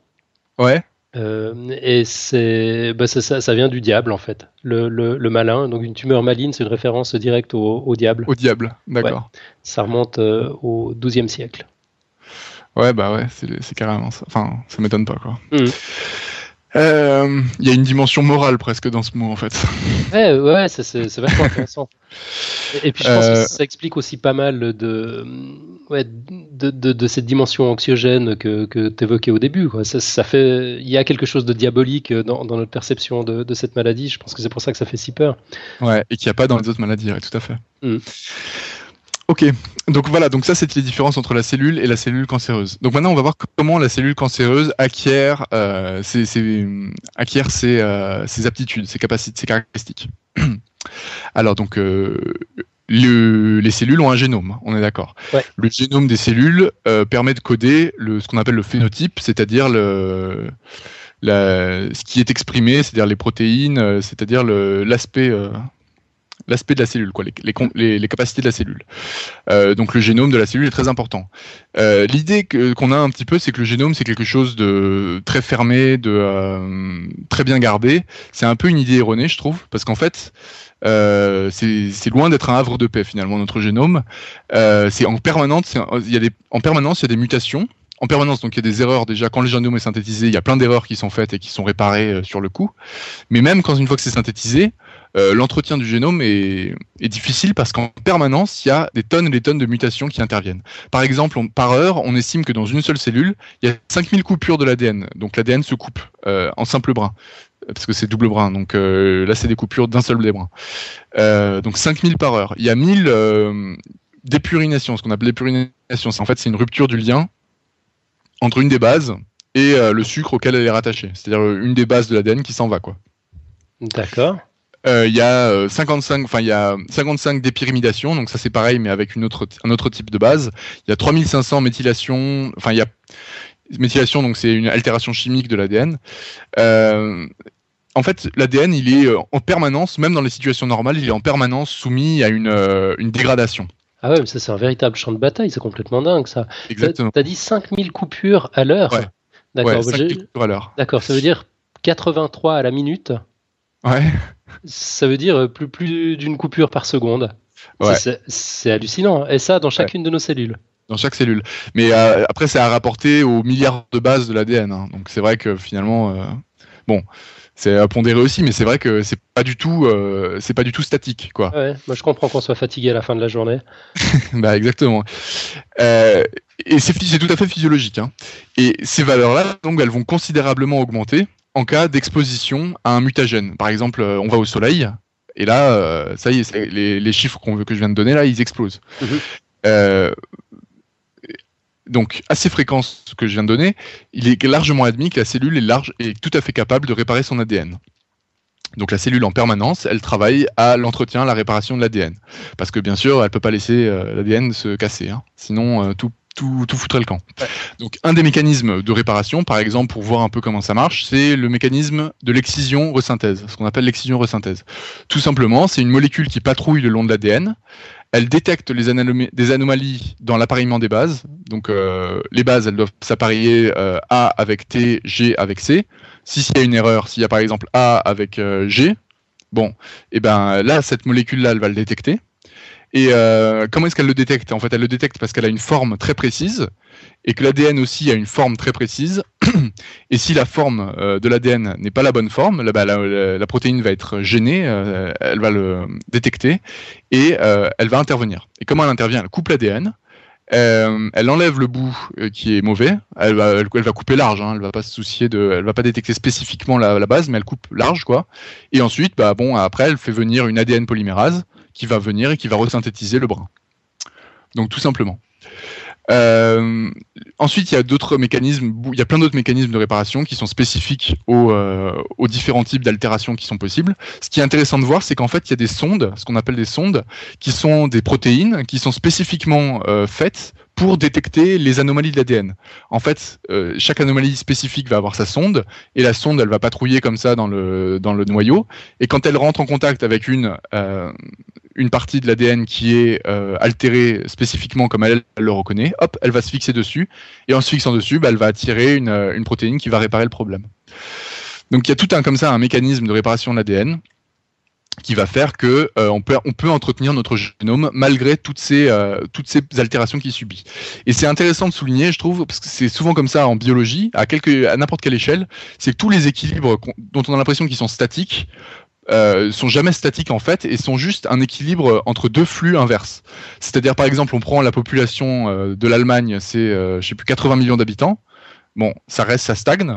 Ouais. Euh, et c'est, bah ça, ça, vient du diable en fait, le, le, malin. Donc une tumeur maligne, c'est une référence directe au, au diable. Au diable, d'accord. Ça remonte euh, au XIIe siècle. Ouais, bah ouais, c'est carrément ça. Enfin, ça m'étonne pas quoi. Mmh. Euh, il y a une dimension morale presque dans ce mot en fait. Ouais, ouais, c'est vachement intéressant. Et puis je pense que euh, ça explique aussi pas mal de, ouais, de, de, de cette dimension anxiogène que, que tu évoquais au début. Quoi. Ça, ça, fait, il y a quelque chose de diabolique dans, dans notre perception de, de, cette maladie. Je pense que c'est pour ça que ça fait si peur. Ouais, et qu'il n'y a pas dans les autres maladies, tout à fait. Mmh. Ok, donc voilà, donc ça c'est les différences entre la cellule et la cellule cancéreuse. Donc maintenant on va voir comment la cellule cancéreuse acquiert, euh, ses, ses, acquiert ses, euh, ses, aptitudes, ses capacités, ses caractéristiques. Alors donc euh, le, les cellules ont un génome, on est d'accord. Ouais. Le génome des cellules permet de coder le, ce qu'on appelle le phénotype, c'est-à-dire le, la, ce qui est exprimé, c'est-à-dire les protéines, c'est-à-dire l'aspect l'aspect de la cellule, les, capacités de la cellule. Euh, donc le génome de la cellule est très important. Euh, L'idée qu'on a un petit peu, c'est que le génome c'est quelque chose de très fermé, de euh, très bien gardé. C'est un peu une idée erronée, je trouve, parce qu'en fait, c'est loin d'être un havre de paix finalement notre génome. C'est en permanence, il y a des, en permanence il y a des mutations en permanence. Donc il y a des erreurs déjà quand le génome est synthétisé, il y a plein d'erreurs qui sont faites et qui sont réparées sur le coup. Mais même quand une fois que c'est synthétisé, euh, l'entretien du génome est, difficile parce qu'en permanence, il y a des tonnes et des tonnes de mutations qui interviennent. Par exemple, par heure, on estime que dans une seule cellule, il y a 5000 coupures de l'ADN. Donc l'ADN se coupe euh, en simple brin parce que c'est double brin. Donc euh, là, c'est des coupures d'un seul des brins. Euh, donc 5000 par heure. Il y a 1000 euh, dépurinations, ce qu'on appelle dépurination. En fait, c'est une rupture du lien entre une des bases et le sucre auquel elle est rattachée. C'est-à-dire une des bases de l'ADN qui s'en va. D'accord. Euh, il y a 55, enfin il y a 55 dépyrimidations, donc ça c'est pareil, mais avec une autre, un autre type de base. Il y a 3500 méthylations, enfin il y a méthylation, donc c'est une altération chimique de l'ADN. en fait, l'ADN, il est en permanence, même dans les situations normales, il est en permanence soumis à une, une dégradation. Ah ouais, mais ça c'est un véritable champ de bataille, c'est complètement dingue ça. Exactement. T'as dit 5000 coupures à l'heure ouais. D'accord, ouais, coupures à l'heure. D'accord, ça veut dire 83 à la minute. Ouais. Ça veut dire plus, plus d'une coupure par seconde. Ouais. C'est hallucinant. Et ça dans chacune ouais. de nos cellules. Dans chaque cellule. Mais euh, après, c'est à rapporter aux milliards de bases de l'ADN. Hein. Donc c'est vrai que finalement, euh, bon, c'est à pondérer aussi, mais c'est vrai que c'est pas du tout, euh, c'est pas du tout statique, quoi. Ouais, moi je comprends qu'on soit fatigué à la fin de la journée. bah exactement. Euh, et c'est tout à fait physiologique. Hein. Et ces valeurs-là, donc, elles vont considérablement augmenter en cas d'exposition à un mutagène. Par exemple, euh, on va au soleil, et là, ça y est, les, les, chiffres qu'on veut que je viens de donner là, ils explosent. Mhm. donc, à ces fréquences que je viens de donner, il est largement admis que la cellule est large et tout à fait capable de réparer son ADN. Donc la cellule en permanence, elle travaille à l'entretien, la réparation de l'ADN. Parce que bien sûr, elle peut pas laisser euh, l'ADN se casser, hein. sinon euh, tout, tout, tout, foutrait le camp. Donc un des mécanismes de réparation, par exemple, pour voir un peu comment ça marche, c'est le mécanisme de l'excision-resynthèse, ce qu'on appelle l'excision-resynthèse. Tout simplement, c'est une molécule qui patrouille le long de l'ADN. Elle détecte les des anomalies dans l'appareillement des bases. Donc euh, les bases, elles doivent s'appareiller A avec T, G avec C si s'il y a une erreur, s'il y a par exemple A avec euh, G, bon, et eh ben là, cette molécule-là, elle va le détecter. Et euh, comment est-ce qu'elle le détecte? En fait, elle le détecte parce qu'elle a une forme très précise et que l'ADN aussi a une forme très précise. et si la forme euh, de l'ADN n'est pas la bonne forme, la, protéine va être gênée, elle va le détecter et elle va intervenir. Et comment elle intervient? Elle coupe l'ADN euh, elle enlève le bout euh, qui est mauvais. Elle va, couper large. Hein. Elle va pas se soucier de, elle va pas détecter spécifiquement la, base, mais elle coupe large, quoi. Et ensuite, bah bon, après, elle fait venir une ADN polymérase qui va venir et qui va resynthétiser le brin. Donc tout simplement. Euh, ensuite, il y a d'autres mécanismes, il y a plein d'autres mécanismes de réparation qui sont spécifiques aux, euh, aux différents types d'altérations qui sont possibles. Ce qui est intéressant de voir, c'est qu'en fait, il y a des sondes, ce qu'on appelle des sondes, qui sont des protéines qui sont spécifiquement euh, faites pour détecter les anomalies de l'ADN. En fait, euh, chaque anomalie spécifique va avoir sa sonde, et la sonde, elle va patrouiller comme ça dans le, dans le noyau, et quand elle rentre en contact avec une, euh, une partie de l'ADN qui est euh, altérée spécifiquement comme elle, le reconnaît, hop, elle va se fixer dessus, et en se fixant dessus, bah, elle va attirer une, une protéine qui va réparer le problème. Donc il y a tout un comme ça un mécanisme de réparation de l'ADN qui va faire que euh, on, peut, entretenir notre génome malgré toutes ces, euh, toutes ces altérations qu'il subit. Et c'est intéressant de souligner, je trouve, parce que c'est souvent comme ça en biologie, à, n'importe quelle échelle, c'est que tous les équilibres dont on a l'impression qu'ils sont statiques, euh, sont jamais statiques en fait et sont juste un équilibre entre deux flux inverses. C'est-à-dire par exemple on prend la population euh, de l'Allemagne, c'est je sais plus 80 millions d'habitants. Bon, ça reste, ça stagne.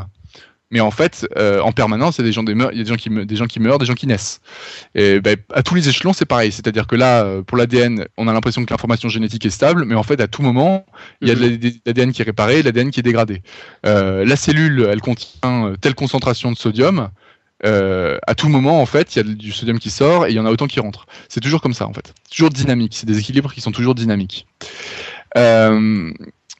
Mais en fait, euh, en permanence, il y a des gens, des, il y a des gens qui, des gens qui meurent, des gens qui naissent. Et ben, à tous les échelons, c'est pareil. C'est-à-dire que là, euh, pour l'ADN, on a l'impression que l'information génétique est stable, mais en fait, à tout moment, il y a de mhm. l'ADN qui est réparé, l'ADN qui est dégradé. Euh, la cellule, elle contient telle concentration de sodium. Euh, à tout moment, en fait, il y a du sodium qui sort et il y en a autant qui rentre. C'est toujours comme ça, en fait. Toujours dynamique. C'est des équilibres qui sont toujours dynamiques. Euh,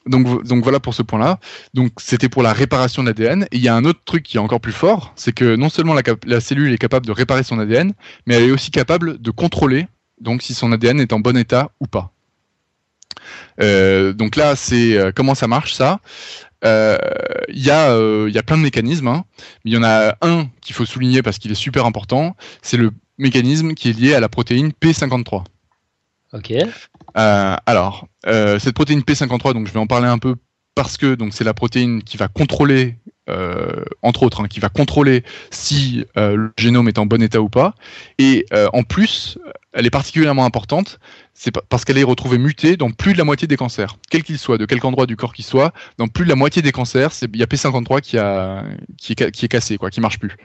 donc, voilà pour ce point-là. Donc c'était pour la réparation de l'ADN. Et il y a un autre truc qui est encore plus fort, c'est que non seulement la, cellule est capable de réparer son ADN, mais elle est aussi capable de contrôler donc si son ADN est en bon état ou pas. Euh, donc là, c'est euh, comment ça marche ça? Euh, Il y, a, y a plein de mécanismes, hein. mais il y en a un qu'il faut souligner parce qu'il est super important, c'est le mécanisme qui est lié à la protéine P53. Ok. Euh, alors, euh, cette protéine P53, donc je vais en parler un peu parce que donc c'est la protéine qui va contrôler, euh, entre autres, hein, qui va contrôler si le génome est en bon état ou pas. Et en plus, elle est particulièrement importante, c'est parce qu'elle est retrouvée mutée dans plus de la moitié des cancers, quel qu'il soit, de quelque endroit du corps qu'il soit, dans plus de la moitié des cancers, il y a P53 qui a qui est, qui est cassé, quoi, qui marche plus.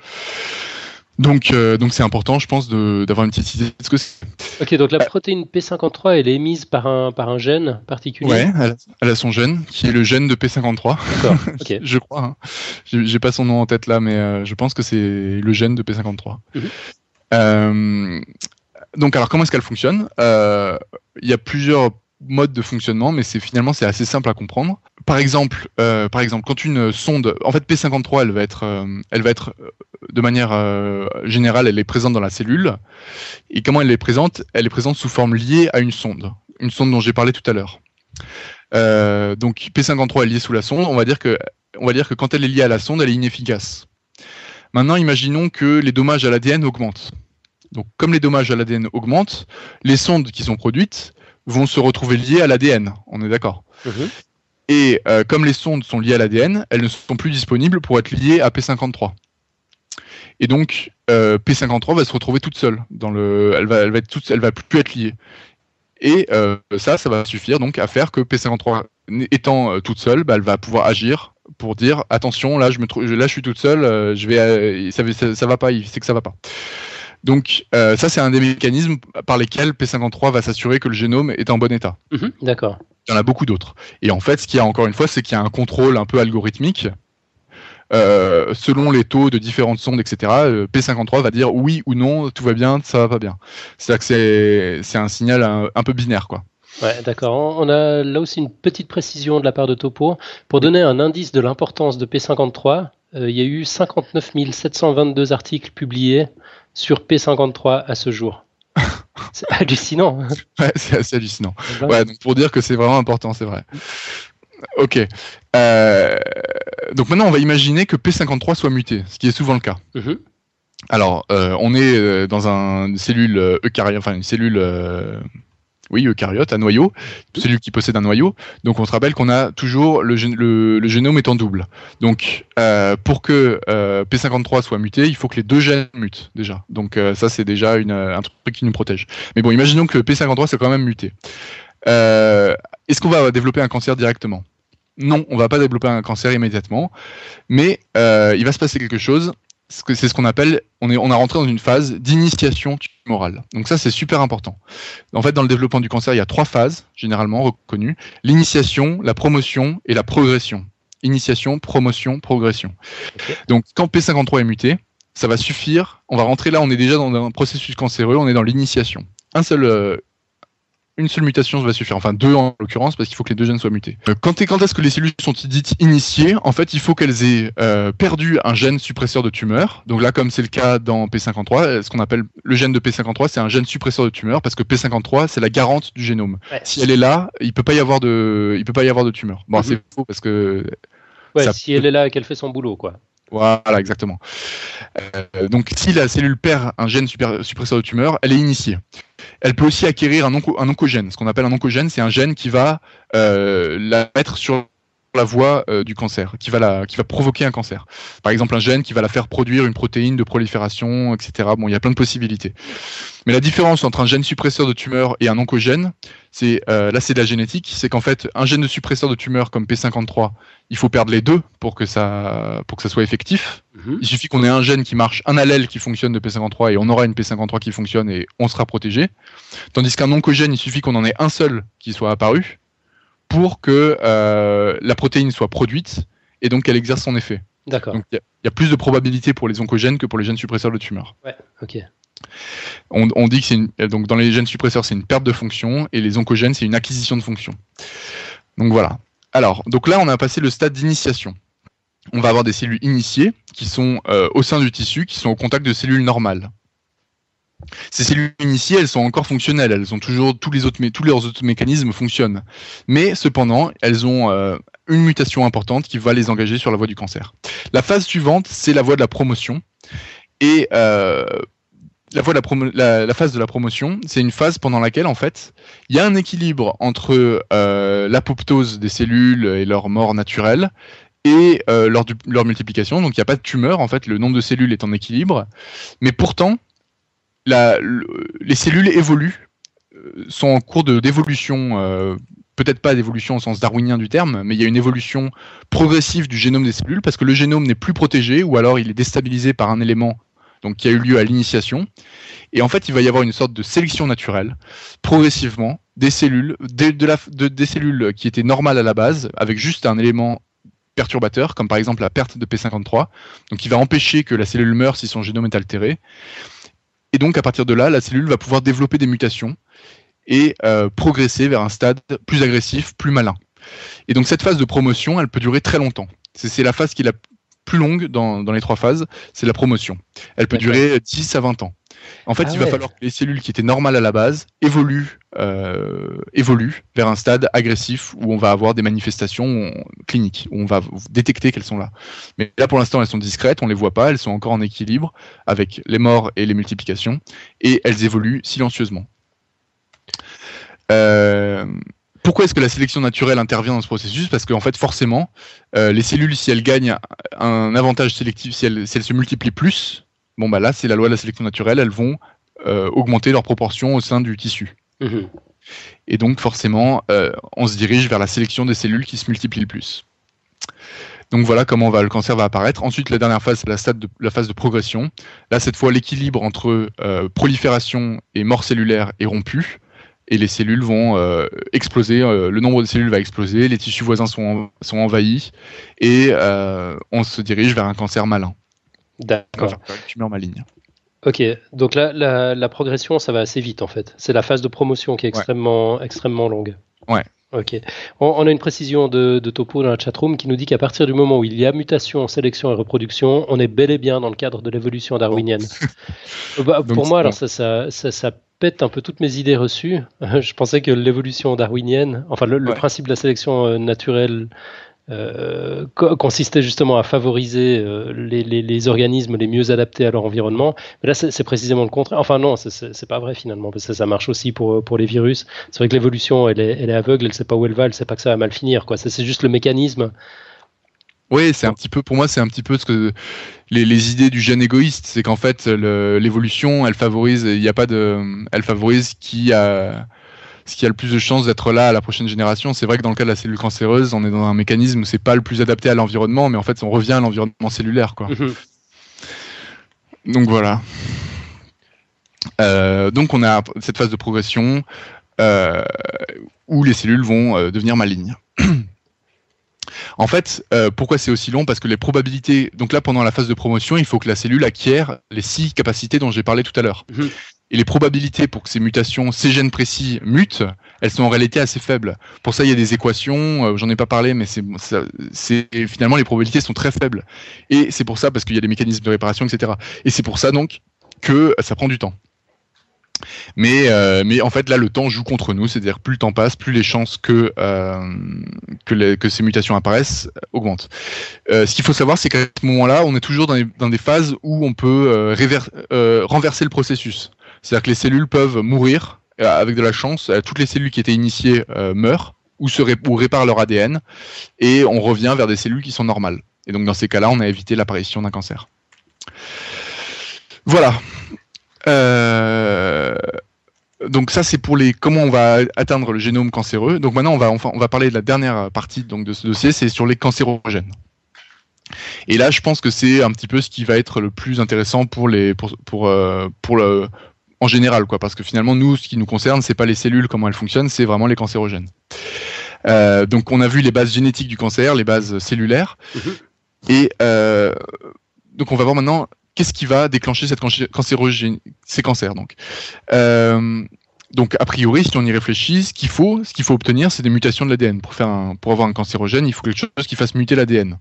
Donc, euh, donc c'est important, je pense, d'avoir une petite idée de ce que c'est. Ok, donc la protéine P53, elle est émise par un, par un gène particulier Ouais, elle, a son gène, qui est le gène de P53. D'accord, ok. je crois. Hein. J'ai pas son nom en tête là, mais euh, je pense que c'est le gène de P53. Mhm. Euh, donc, alors, comment est-ce qu'elle fonctionne? Il y a plusieurs modes de fonctionnement, mais c'est finalement c'est assez simple à comprendre. Par exemple, par exemple, quand une sonde, en fait P53, elle va être, va être de manière euh, générale, elle est présente dans la cellule. Et comment elle est présente? Elle est présente sous forme liée à une sonde, une sonde dont j'ai parlé tout à l'heure. Euh, donc P53 est liée sous la sonde. On va dire que, on va dire que quand elle est liée à la sonde, elle est inefficace. Maintenant, imaginons que les dommages à l'ADN augmentent. Donc, comme les dommages à l'ADN augmentent, les sondes qui sont produites vont se retrouver liées à l'ADN. On est d'accord? Mhm. Et euh, comme les sondes sont liées à l'ADN, elles ne sont plus disponibles pour être liées à P53. Et donc, euh, P53 va se retrouver toute seule. Elle va, va toute, va plus être liée. Et euh, ça, ça va suffire donc à faire que P53 étant toute seule, bah, elle va pouvoir agir pour dire attention, là je me là je suis toute seule, je vais, ça, ça, va pas, il sait que ça va pas. Donc ça c'est un des mécanismes par lesquels P53 va s'assurer que le génome est en bon état. Mhm, d'accord. Il y en a beaucoup d'autres. Et en fait, ce qu'il y a encore une fois, c'est qu'il y a un contrôle un peu algorithmique euh, selon les taux de différentes sondes, etc., euh, P53 va dire oui ou non, tout va bien, ça va pas bien. C'est-à-dire que c'est un signal un, peu binaire, quoi. Ouais, d'accord. On a là aussi une petite précision de la part de Topo. Pour donner un indice de l'importance de P53, euh, il y a eu 59 722 articles publiés sur P53 à ce jour. C'est hallucinant. Ouais, c'est assez hallucinant. Ouais, donc pour dire que c'est vraiment important, c'est vrai. Ok. Euh, donc maintenant, on va imaginer que P53 soit muté, ce qui est souvent le cas. Mhm. Alors, euh, on est euh, dans une cellule eucaryote, enfin une cellule, oui, eucaryote à noyau, cellule qui possède un noyau. Donc, on se rappelle qu'on a toujours le, le, génome est en double. Donc, pour que P53 soit muté, il faut que les deux gènes mutent déjà. Donc, ça, c'est déjà une, un truc qui nous protège. Mais bon, imaginons que P53 soit quand même muté. Est-ce qu'on va développer un cancer directement? Non, on va pas développer un cancer immédiatement, mais euh, il va se passer quelque chose. C'est ce qu'on appelle, on, est, on a rentré dans une phase d'initiation tumorale. Donc ça, c'est super important. En fait, dans le développement du cancer, il y a trois phases généralement reconnues l'initiation, la promotion et la progression. Initiation, promotion, progression. Donc quand P53 est muté, ça va suffire. On va rentrer là, on est déjà dans un processus cancéreux, on est dans l'initiation. Un seul, euh, une seule mutation va suffire, enfin deux en l'occurrence, parce qu'il faut que les deux gènes soient mutés. Euh, quand, quand est-ce que les cellules sont dites initiées En fait, il faut qu'elles aient euh, perdu un gène suppresseur de tumeur. Donc là, comme c'est le cas dans P53, euh, ce qu'on appelle le gène de P53, c'est un gène suppresseur de tumeur, parce que P53, c'est la garante du génome. Si elle est là, il peut pas y avoir de, il peut pas y avoir de tumeur. Bon, mhm. c'est faux parce que. Ouais, si elle est là et qu'elle fait son boulot, quoi. Voilà, exactement. Euh, donc, si la cellule perd un gène suppresseur de tumeur, elle est initiée. Elle peut aussi acquérir un, oncogène. Ce qu'on appelle un oncogène, c'est un gène qui va euh, la mettre sur la voie euh, du cancer, qui va, la, qui va provoquer un cancer. Par exemple, un gène qui va la faire produire une protéine de prolifération, etc. Bon, il y a plein de possibilités. Mais la différence entre un gène suppresseur de tumeur et un oncogène, c'est euh, là c'est de la génétique, c'est qu'en fait un gène de suppresseur de tumeur comme P53, il faut perdre les deux pour que ça pour que ça soit effectif. Mhm. Il suffit qu'on ait un gène qui marche, un allèle qui fonctionne de P53 et on aura une P53 qui fonctionne et on sera protégé. Tandis qu'un oncogène, il suffit qu'on en ait un seul qui soit apparu pour que euh, la protéine soit produite et donc qu'elle exerce son effet. D'accord. Donc il y, a plus de probabilité pour les oncogènes que pour les gènes suppresseurs de tumeur. Ouais, ok. On, dit que c'est donc dans les gènes suppresseurs c'est une perte de fonction et les oncogènes c'est une acquisition de fonction. Donc voilà. Alors donc là on a passé le stade d'initiation. On va avoir des cellules initiées qui sont euh, au sein du tissu, qui sont au contact de cellules normales. Ces cellules initiées, elles sont encore fonctionnelles, elles ont toujours tous les autres, tous leurs autres mécanismes fonctionnent. Mais cependant, elles ont euh, une mutation importante qui va les engager sur la voie du cancer. La phase suivante, c'est la voie de la promotion. Et euh, la, voie de la, phase de la promotion, c'est une phase pendant laquelle, en fait, il y a un équilibre entre euh, l'apoptose des cellules et leur mort naturelle et leur, leur multiplication. Donc il n'y a pas de tumeur, en fait, le nombre de cellules est en équilibre. Mais pourtant, les cellules évoluent, euh, sont en cours d'évolution, euh, peut-être pas d'évolution au sens darwinien du terme, mais il y a une évolution progressive du génome des cellules parce que le génome n'est plus protégé ou alors il est déstabilisé par un élément donc qui a eu lieu à l'initiation. Et en fait, il va y avoir une sorte de sélection naturelle, progressivement, des cellules, des cellules qui étaient normales à la base, avec juste un élément perturbateur, comme par exemple la perte de P53, donc qui va empêcher que la cellule meure si son génome est altéré. Et donc, à partir de là, la cellule va pouvoir développer des mutations et euh, progresser vers un stade plus agressif, plus malin. Et donc, cette phase de promotion, elle peut durer très longtemps. C'est la phase qui est la plus longue dans, les trois phases, c'est la promotion. Elle peut durer 10 à 20 ans. En fait, ah il va falloir que les cellules qui étaient normales à la base évoluent, euh, évoluent vers un stade agressif où on va avoir des manifestations cliniques, où on va détecter qu'elles sont là. Mais là, pour l'instant, elles sont discrètes, on les voit pas, elles sont encore en équilibre avec les morts et les multiplications, et elles évoluent silencieusement. Euh, pourquoi est-ce que la sélection naturelle intervient dans ce processus? Parce qu'en fait, forcément, euh, les cellules, si elles gagnent un avantage sélectif, si elles, si elles se multiplient plus, bon bah là c'est la loi de la sélection naturelle, elles vont augmenter leur proportion au sein du tissu. Mhm. Et donc forcément, on se dirige vers la sélection des cellules qui se multiplient le plus. Donc voilà comment va, le cancer va apparaître. Ensuite, la dernière phase, c'est la, de, la phase de progression. Là, cette fois, l'équilibre entre euh, prolifération et mort cellulaire est rompu. Et les cellules vont euh, exploser, euh, le nombre de cellules va exploser, les tissus voisins sont, sont envahis, et on se dirige vers un cancer malin. D'accord. Une tumeur maligne. Ok, donc là, la, progression, ça va assez vite en fait. C'est la phase de promotion qui est extrêmement, extrêmement longue. Ouais, Ok. On, a une précision de, Topo dans la chatroom qui nous dit qu'à partir du moment où il y a mutation, sélection et reproduction, on est bel et bien dans le cadre de l'évolution darwinienne. Bah, pour moi, alors ça, ça, ça, pète un peu toutes mes idées reçues. Je pensais que l'évolution darwinienne, enfin le, principe de la sélection euh, naturelle euh, consistait justement à favoriser euh, les, organismes les mieux adaptés à leur environnement. Mais là, c'est précisément le contraire. Enfin, non, c'est pas vrai finalement, parce que ça marche aussi pour, pour les virus. C'est vrai que l'évolution, elle est, elle est aveugle, elle sait pas où elle va, elle sait pas que ça va mal finir. C'est juste le mécanisme. Oui, c'est un petit peu, pour moi, c'est un petit peu ce que les, les idées du gène égoïste, c'est qu'en fait, l'évolution, elle favorise, il n'y a pas de, elle favorise qui a, ce qui a le plus de chances d'être là à la prochaine génération. C'est vrai que dans le cas de la cellule cancéreuse, on est dans un mécanisme où c'est pas le plus adapté à l'environnement, mais en fait, on revient à l'environnement cellulaire, quoi. Mhm. Donc voilà. Euh, donc on a cette phase de progression euh, où les cellules vont euh, devenir malignes. En fait, pourquoi c'est aussi long? Parce que les probabilités. Donc là, pendant la phase de promotion, il faut que la cellule acquiert les six capacités dont j'ai parlé tout à l'heure. Mhm et les probabilités pour que ces mutations, ces gènes précis mutent, elles sont en réalité assez faibles. Pour ça, il y a des équations, euh, j'en ai pas parlé, mais c'est finalement les probabilités sont très faibles. Et c'est pour ça, parce qu'il y a des mécanismes de réparation, etc. Et c'est pour ça donc que ça prend du temps. Mais, euh, mais en fait, là, le temps joue contre nous, c'est-à-dire plus le temps passe, plus les chances que, euh, que, que, ces mutations apparaissent augmentent. ce qu'il faut savoir, c'est qu'à ce moment-là, on est toujours dans, dans, des phases où on peut renverser le processus. C'est-à-dire que les cellules peuvent mourir euh, avec de la chance. Euh, toutes les cellules qui étaient initiées euh, meurent ou, réparent leur ADN et on revient vers des cellules qui sont normales. Et donc dans ces cas-là, on a évité l'apparition d'un cancer. Voilà. donc ça c'est pour les comment on va atteindre le génome cancéreux. Donc maintenant on va enfin on va parler de la dernière partie de ce dossier, c'est sur les cancérogènes. Et là je pense que c'est un petit peu ce qui va être le plus intéressant pour le en général, quoi, parce que finalement, nous, ce qui nous concerne, c'est pas les cellules, comment elles fonctionnent, c'est vraiment les cancérogènes. Euh, donc, on a vu les bases génétiques du cancer, les bases cellulaires, mhm. et euh, donc on va voir maintenant qu'est-ce qui va déclencher cette cancérogène, ces cancers. Donc, euh, donc a priori, si on y réfléchit, ce qu'il faut, ce qu'il faut obtenir, c'est des mutations de l'ADN. Pour faire un, pour avoir un cancérogène, il faut quelque chose qui fasse muter l'ADN.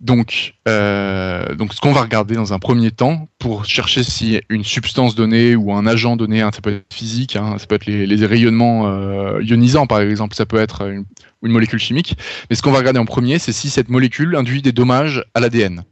Donc, euh, donc ce qu'on va regarder dans un premier temps pour chercher si une substance donnée ou un agent donné, hein, ça peut être physique, hein, ça peut être les, rayonnements euh, ionisants par exemple, ça peut être une, une molécule chimique, mais ce qu'on va regarder en premier, c'est si cette molécule induit des dommages à l'ADN.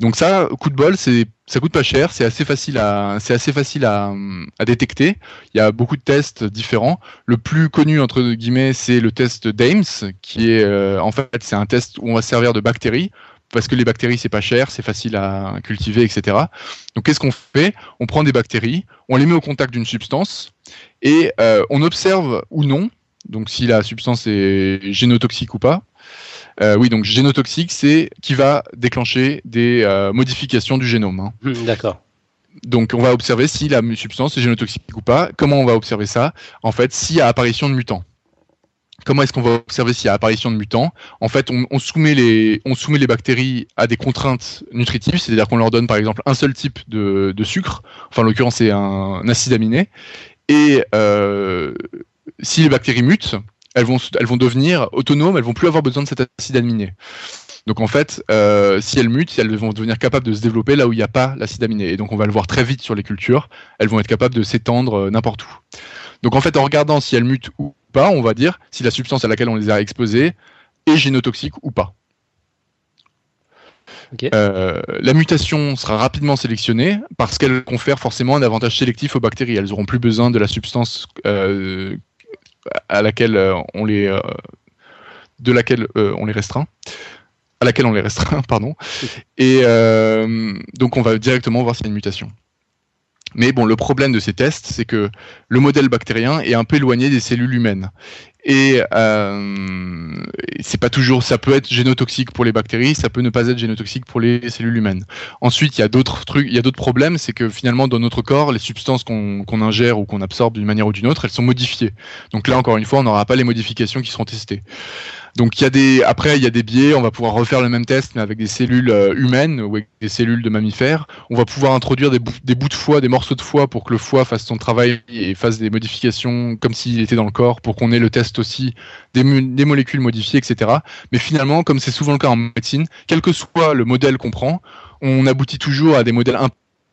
Donc ça, coup de bol, c'est ça coûte pas cher, c'est assez facile à c'est assez facile à, à, détecter. Il y a beaucoup de tests différents. Le plus connu entre guillemets, c'est le test d'Ames, qui est euh, en fait c'est un test où on va servir de bactéries parce que les bactéries c'est pas cher, c'est facile à cultiver, etc. Donc qu'est-ce qu'on fait? On prend des bactéries, on les met au contact d'une substance et euh, on observe ou non, donc si la substance est génotoxique ou pas, euh, oui, donc génotoxique, c'est qui va déclencher des euh, modifications du génome. Hein. Hmm, d'accord. Donc on va observer si la substance est génotoxique ou pas. Comment on va observer ça? En fait, s'il y a apparition de mutants. Comment est-ce qu'on va observer s'il y a apparition de mutants? En fait, on, soumet les, on soumet les bactéries à des contraintes nutritives, c'est-à-dire qu'on leur donne par exemple un seul type de, sucre, enfin en l'occurrence c'est un, acide aminé, et euh, si les bactéries mutent, elles vont, elles vont devenir autonomes, elles vont plus avoir besoin de cet acide aminé. Donc en fait, euh, si elles mutent, elles vont devenir capables de se développer là où il n'y a pas l'acide aminé. Et donc on va le voir très vite sur les cultures, elles vont être capables de s'étendre euh, n'importe où. Donc en fait, en regardant si elles mutent ou pas, on va dire si la substance à laquelle on les a exposées est génotoxique ou pas. Euh, la mutation sera rapidement sélectionnée parce qu'elle confère forcément un avantage sélectif aux bactéries. Elles n'auront plus besoin de la substance à laquelle euh, on les, euh, de laquelle euh, on les restreint. à laquelle on les restreint, pardon. Et donc on va directement voir s'il y a une mutation. Mais bon, le problème de ces tests, c'est que le modèle bactérien est un peu éloigné des cellules humaines. Et euh, c'est pas toujours, ça peut être génotoxique pour les bactéries, ça peut ne pas être génotoxique pour les cellules humaines. Ensuite, il y a d'autres trucs, il y a d'autres problèmes, c'est que finalement dans notre corps, les substances qu'on ingère ou qu'on absorbe d'une manière ou d'une autre, elles sont modifiées. Donc là, encore une fois, on n'aura pas les modifications qui seront testées. Donc il y a des après il y a des biais, on va pouvoir refaire le même test mais avec des cellules euh, humaines ou avec des cellules de mammifères. On va pouvoir introduire des, bouts de foie, des morceaux de foie pour que le foie fasse son travail et fasse des modifications comme s'il était dans le corps pour qu'on ait le test aussi des, des, molécules modifiées, etc. Mais finalement, comme c'est souvent le cas en médecine, quel que soit le modèle qu'on prend, on aboutit toujours à des modèles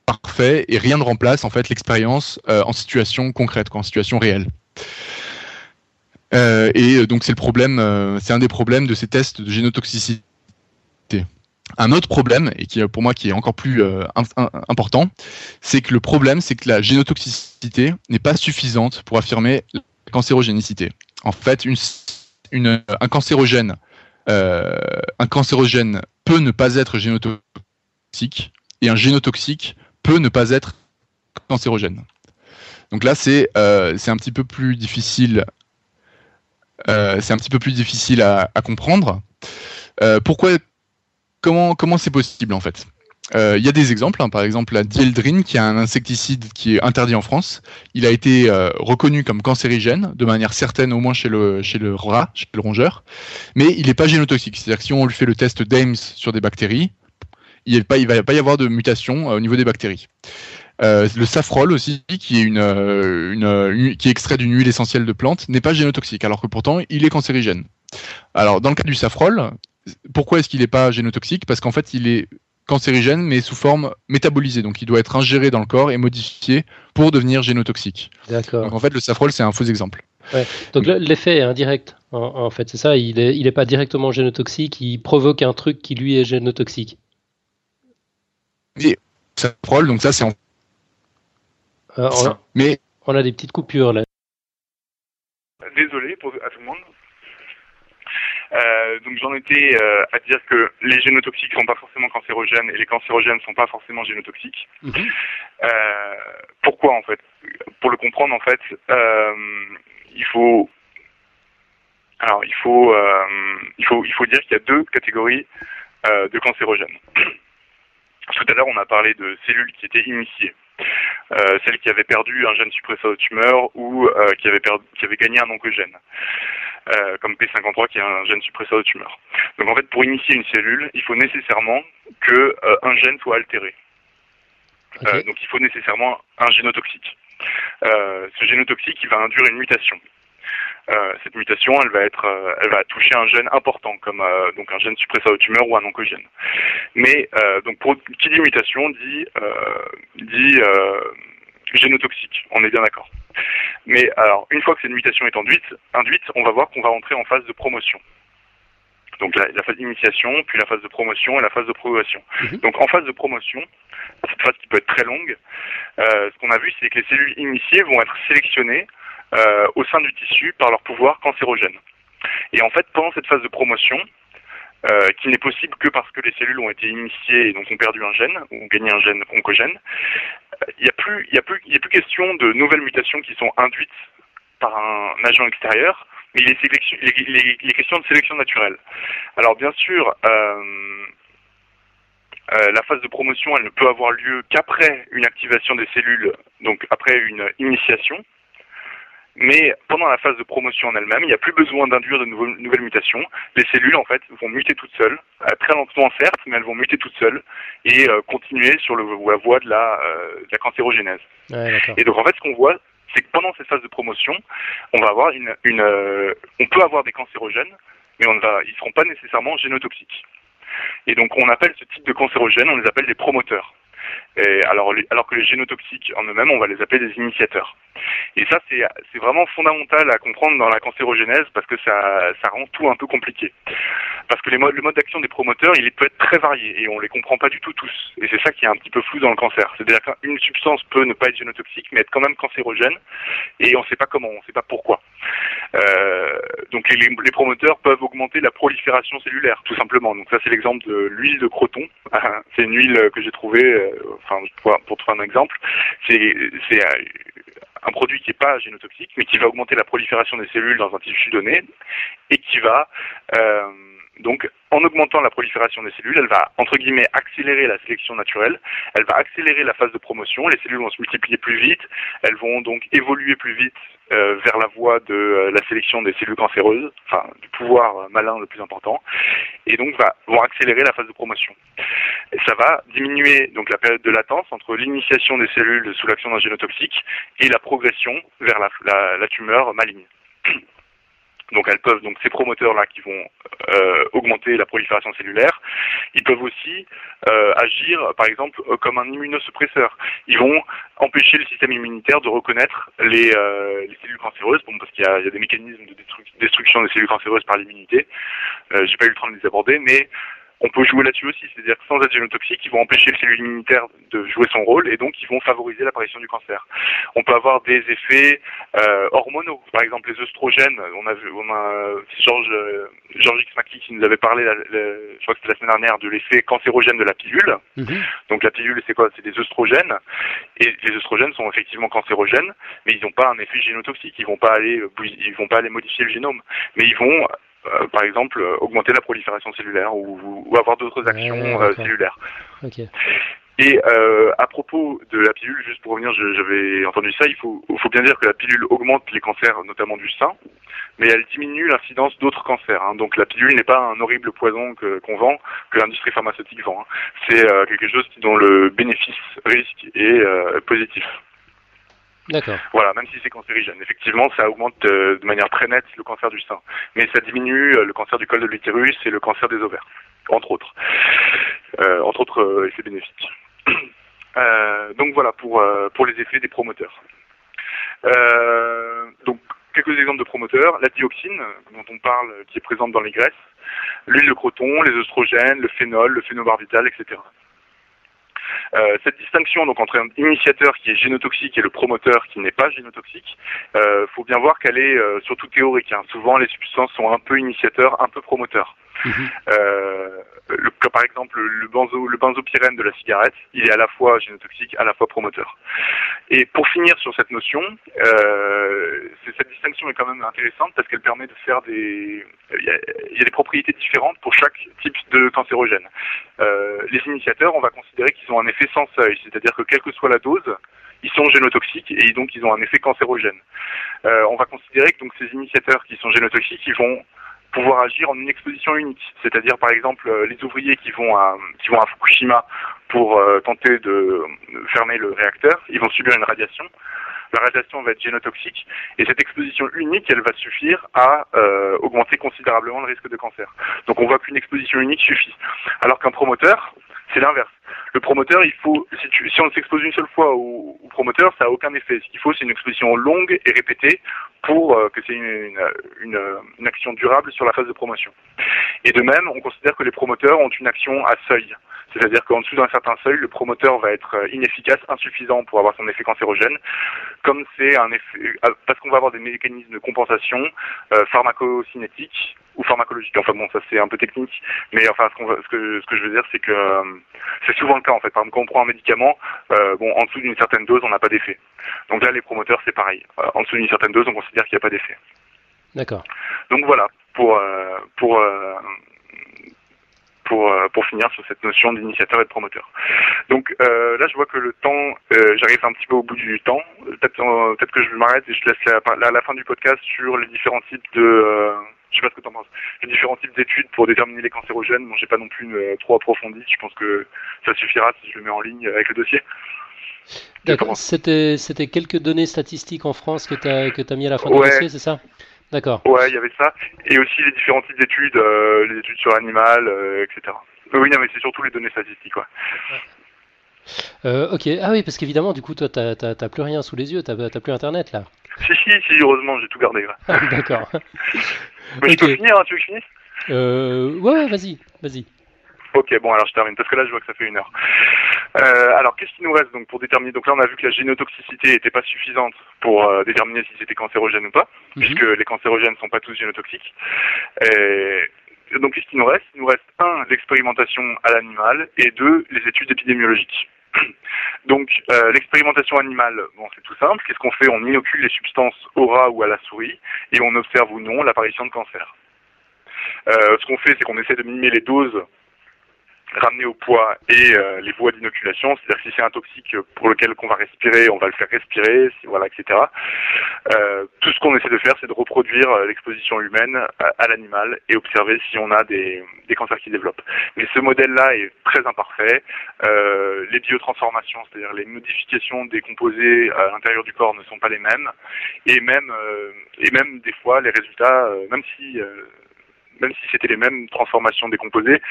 imparfaits et rien ne remplace en fait l'expérience euh, en situation concrète, en situation réelle. Euh, et euh, donc c'est le problème, euh, c'est un des problèmes de ces tests de génotoxicité. Un autre problème, et qui pour moi qui est encore plus important, c'est que le problème, c'est que la génotoxicité n'est pas suffisante pour affirmer la cancérogénicité. En fait, un cancérogène, un cancérogène peut ne pas être génotoxique, et un génotoxique peut ne pas être cancérogène. Donc là, c'est c'est un petit peu plus difficile euh, c'est un petit peu plus difficile à, comprendre. Euh, pourquoi Comment comment c'est possible en fait? Euh, il y a des exemples, hein. par exemple la dieldrine, qui est un insecticide qui est interdit en France. Il a été reconnu comme cancérigène, de manière certaine au moins chez le, chez le rat, chez le rongeur, mais il n'est pas génotoxique. C'est-à-dire que si on lui fait le test d'Ames sur des bactéries, il ne va pas y avoir de mutation au niveau des bactéries. Euh, le safrole aussi, qui est une, euh, une, qui est extrait d'une huile essentielle de plante, n'est pas génotoxique, alors que pourtant il est cancérigène. Alors dans le cas du safrole, pourquoi est-ce qu'il n'est pas génotoxique? Parce qu'en fait il est cancérigène mais sous forme métabolisée, donc il doit être ingéré dans le corps et modifié pour devenir génotoxique. D'accord. Donc en fait le safrole c'est un faux exemple. Ouais. Donc l'effet est indirect. En, fait, c'est ça? Il n'est il est pas directement génotoxique. Il provoque un truc qui lui est génotoxique. Et donc ça c'est en euh, on, a, mais on a des petites coupures là. Désolé pour, à tout le monde. Euh, donc j'en étais euh, à dire que les génotoxiques sont pas forcément cancérogènes et les cancérogènes sont pas forcément génotoxiques. Mhm. Euh, pourquoi en fait? Pour le comprendre en fait, euh, il faut alors il faut il faut il faut dire qu'il y a deux catégories de cancérogènes. Tout à l'heure on a parlé de cellules qui étaient initiées. Euh, celle qui avait perdu un gène suppresseur de tumeur ou euh, qui, avait perdu, qui avait gagné un oncogène, euh, comme P53 qui est un gène suppresseur de tumeur. Donc en fait, pour initier une cellule, il faut nécessairement que un gène soit altéré. donc il faut nécessairement un génotoxique. ce génotoxique, il va induire une mutation. Euh, cette mutation, elle va être, euh, elle va toucher un gène important, comme euh, donc un gène suppresseur de tumeur ou un oncogène. Mais donc pour qui dit mutation dit dit génotoxique. On est bien d'accord. Mais alors une fois que cette mutation est induite, induite, on va voir qu'on va entrer en phase de promotion. Donc la, phase d'initiation, puis la phase de promotion et la phase de progression. Mhm. Donc en phase de promotion, cette phase qui peut être très longue, ce qu'on a vu, c'est que les cellules initiées vont être sélectionnées euh, au sein du tissu par leur pouvoir cancérogène. Et en fait, pendant cette phase de promotion, euh, qui n'est possible que parce que les cellules ont été initiées et donc ont perdu un gène ou gagné un gène oncogène, euh, il n'y a plus, a a plus question de nouvelles mutations qui sont induites par un agent extérieur, mais il est, il est, question de sélection naturelle. Alors bien sûr, euh, euh, la phase de promotion, elle ne peut avoir lieu qu'après une activation des cellules, donc après une initiation. Mais pendant la phase de promotion en elle-même, il n'y a plus besoin d'induire de nouvelles mutations. Les cellules, en fait, vont muter toutes seules, euh, très lentement certes, mais elles vont muter toutes seules et euh, continuer sur le, la voie de la, euh, de la cancérogénèse. et donc, en fait, ce qu'on voit, c'est que pendant cette phase de promotion, on va avoir une, une on peut avoir des cancérogènes, mais on va, ils ne seront pas nécessairement génotoxiques. Et donc, on appelle ce type de cancérogènes, on les appelle des promoteurs. Et alors, alors que les génotoxiques en eux-mêmes, on va les appeler des initiateurs. Et ça, c'est vraiment fondamental à comprendre dans la cancérogénèse parce que ça, ça rend tout un peu compliqué. Parce que les modes, le mode d'action des promoteurs, il peut être très varié et on les comprend pas du tout tous. Et c'est ça qui est un petit peu flou dans le cancer. C'est-à-dire qu'une substance peut ne pas être génotoxique, mais être quand même cancérogène et on ne sait pas comment, on ne sait pas pourquoi. Euh, donc les, les, promoteurs peuvent augmenter la prolifération cellulaire, tout simplement. Donc ça, c'est l'exemple de l'huile de croton. c'est une huile que j'ai trouvée, euh, enfin pour, pour trouver un exemple, c'est euh, un produit qui n'est pas génotoxique, mais qui va augmenter la prolifération des cellules dans un tissu donné et qui va euh, donc, en augmentant la prolifération des cellules, elle va, entre guillemets, accélérer la sélection naturelle, elle va accélérer la phase de promotion, les cellules vont se multiplier plus vite, elles vont donc évoluer plus vite euh, vers la voie de euh, la sélection des cellules cancéreuses, enfin, du pouvoir malin le plus important, et donc va, vont accélérer la phase de promotion. Et ça va diminuer donc la période de latence entre l'initiation des cellules sous l'action d'un génotoxique et la progression vers la, tumeur maligne. Donc elles peuvent donc ces promoteurs là qui vont euh, augmenter la prolifération cellulaire, ils peuvent aussi euh, agir par exemple euh, comme un immunosuppresseur. Ils vont empêcher le système immunitaire de reconnaître les, les cellules cancéreuses, bon, parce qu'il y, y a, des mécanismes de destruction des cellules cancéreuses par l'immunité. J'ai pas eu le temps de les aborder, mais on peut jouer là-dessus aussi, c'est-à-dire que sans être génotoxiques, ils vont empêcher le cellule immunitaire de jouer son rôle et donc ils vont favoriser l'apparition du cancer. On peut avoir des effets euh, hormonaux, par exemple les œstrogènes. On a vu, on a Georges euh, Georges X qui nous avait parlé, je crois que c'était la semaine dernière, de l'effet cancérogène de la pilule. Mhm. Donc la pilule, c'est quoi? C'est des œstrogènes et les œstrogènes sont effectivement cancérogènes, mais ils n'ont pas un effet génotoxique. Ils vont pas aller, ils vont pas aller modifier le génome, mais ils vont euh, par exemple, euh, augmenter la prolifération cellulaire ou, avoir d'autres actions euh, cellulaires. Et à propos de la pilule, juste pour revenir, j'avais entendu ça, il faut, faut, bien dire que la pilule augmente les cancers, notamment du sein, mais elle diminue l'incidence d'autres cancers. Hein. Donc la pilule n'est pas un horrible poison qu'on vend, que l'industrie pharmaceutique vend. Hein. C'est quelque chose dont le bénéfice-risque est positif. D'accord. Voilà, même si c'est cancérigène. Effectivement, ça augmente euh, de manière très nette le cancer du sein. Mais ça diminue euh, le cancer du col de l'utérus et le cancer des ovaires, entre autres. Euh, entre autres effets bénéfiques. donc voilà pour, pour les effets des promoteurs. donc quelques exemples de promoteurs. La dioxine, dont on parle, qui est présente dans les graisses. L'huile de croton, les oestrogènes, le phénol, le phénobarbital, etc. Euh, cette distinction donc entre un initiateur qui est génotoxique et le promoteur qui n'est pas génotoxique, euh, faut bien voir qu'elle est euh, surtout théorique. Hein. Souvent, les substances sont un peu initiateurs, un peu promoteurs. Euh, le, par exemple, le, benzo, le benzopyrène de la cigarette, il est à la fois génotoxique, à la fois promoteur. Et pour finir sur cette notion, euh, cette distinction est quand même intéressante parce qu'elle permet de faire des... Il y, a, il y, a, des propriétés différentes pour chaque type de cancérogène. Euh, les initiateurs, on va considérer qu'ils ont un effet sans seuil, c'est-à-dire que quelle que soit la dose, ils sont génotoxiques et donc ils ont un effet cancérogène. Euh, on va considérer que donc ces initiateurs qui sont génotoxiques, ils vont pouvoir agir en une exposition unique. C'est-à-dire, par exemple, euh, les ouvriers qui vont à, Fukushima pour euh, tenter de fermer le réacteur, ils vont subir une radiation. La radiation va être génotoxique et cette exposition unique, elle va suffire à euh, augmenter considérablement le risque de cancer. Donc on voit qu'une exposition unique suffit. Alors qu'un promoteur, c'est l'inverse. Le promoteur, il faut, si, tu, si on s'expose une seule fois au, promoteur, ça n'a aucun effet. Ce qu'il faut, c'est une exposition longue et répétée pour euh, que c'est une, une, une, action durable sur la phase de promotion. Et de même, on considère que les promoteurs ont une action à seuil. C'est-à-dire qu'en dessous d'un certain seuil, le promoteur va être euh, inefficace, insuffisant pour avoir son effet cancérogène, comme c'est un effet, euh, parce qu'on va avoir des mécanismes de compensation euh, pharmacocinétiques ou pharmacologiques. Enfin bon, ça c'est un peu technique, mais enfin ce, ce, que, ce que je veux dire, c'est que euh, c'est souvent le cas en fait. Par exemple, quand on prend un médicament, bon, en dessous d'une certaine dose, on n'a pas d'effet. Donc là, les promoteurs, c'est pareil. en dessous d'une certaine dose, on considère qu'il n'y a pas d'effet. D'accord. Donc voilà pour pour pour, euh, pour finir sur cette notion d'initiateur et de promoteur. Donc euh, là, je vois que le temps, euh, j'arrive un petit peu au bout du temps. Peut-être euh, peut que je m'arrête et je laisse la, la, fin du podcast sur les différents types de... Euh, je sais pas ce que tu en penses. Les différents types d'études pour déterminer les cancérogènes. Bon, j'ai pas non plus trop approfondi. Je pense que ça suffira si je le mets en ligne avec le dossier. D'accord. C'était, c'était quelques données statistiques en France que tu as, que as mis à la fin du dossier, c'est ça? D'accord. Ouais, il y avait ça. Et aussi les différents types d'études, euh, les études sur l'animal, euh, etc. oui, non, mais c'est surtout les données statistiques, ouais. Euh, ok, ah oui, parce qu'évidemment, du coup, toi, t'as plus rien sous les yeux, t'as plus Internet là. Si, si, si, heureusement, j'ai tout gardé. Ah, d'accord. Mais je peux finir, hein, tu veux que je finisse euh, Ouais, vas-y, vas-y. Ok, bon, alors je termine, parce que là, je vois que ça fait une heure. Euh, alors, qu'est-ce qui nous reste donc pour déterminer? Donc là, on a vu que la génotoxicité n'était pas suffisante pour euh, déterminer si c'était cancérogène ou pas, mhm. puisque les cancérogènes ne sont pas tous génotoxiques. Et donc, qu'est-ce qui nous reste? Il nous reste un, l'expérimentation à l'animal, et deux, les études épidémiologiques. Donc, euh, l'expérimentation animale, bon, c'est tout simple. Qu'est-ce qu'on fait? On inocule les substances au rat ou à la souris, et on observe ou non l'apparition de cancer. Euh, ce qu'on fait, c'est qu'on essaie de minimer les doses ramener au poids et euh, les voies d'inoculation, c'est-à-dire si c'est un toxique pour lequel qu'on va respirer, on va le faire respirer, voilà, etc. Euh, tout ce qu'on essaie de faire, c'est de reproduire euh, l'exposition humaine à, l'animal et observer si on a des, des cancers qui développent. Mais ce modèle-là est très imparfait. Euh, les biotransformations, c'est-à-dire les modifications des composés à l'intérieur du corps ne sont pas les mêmes, et même et même des fois les résultats, même si même si c'était les mêmes transformations décomposées,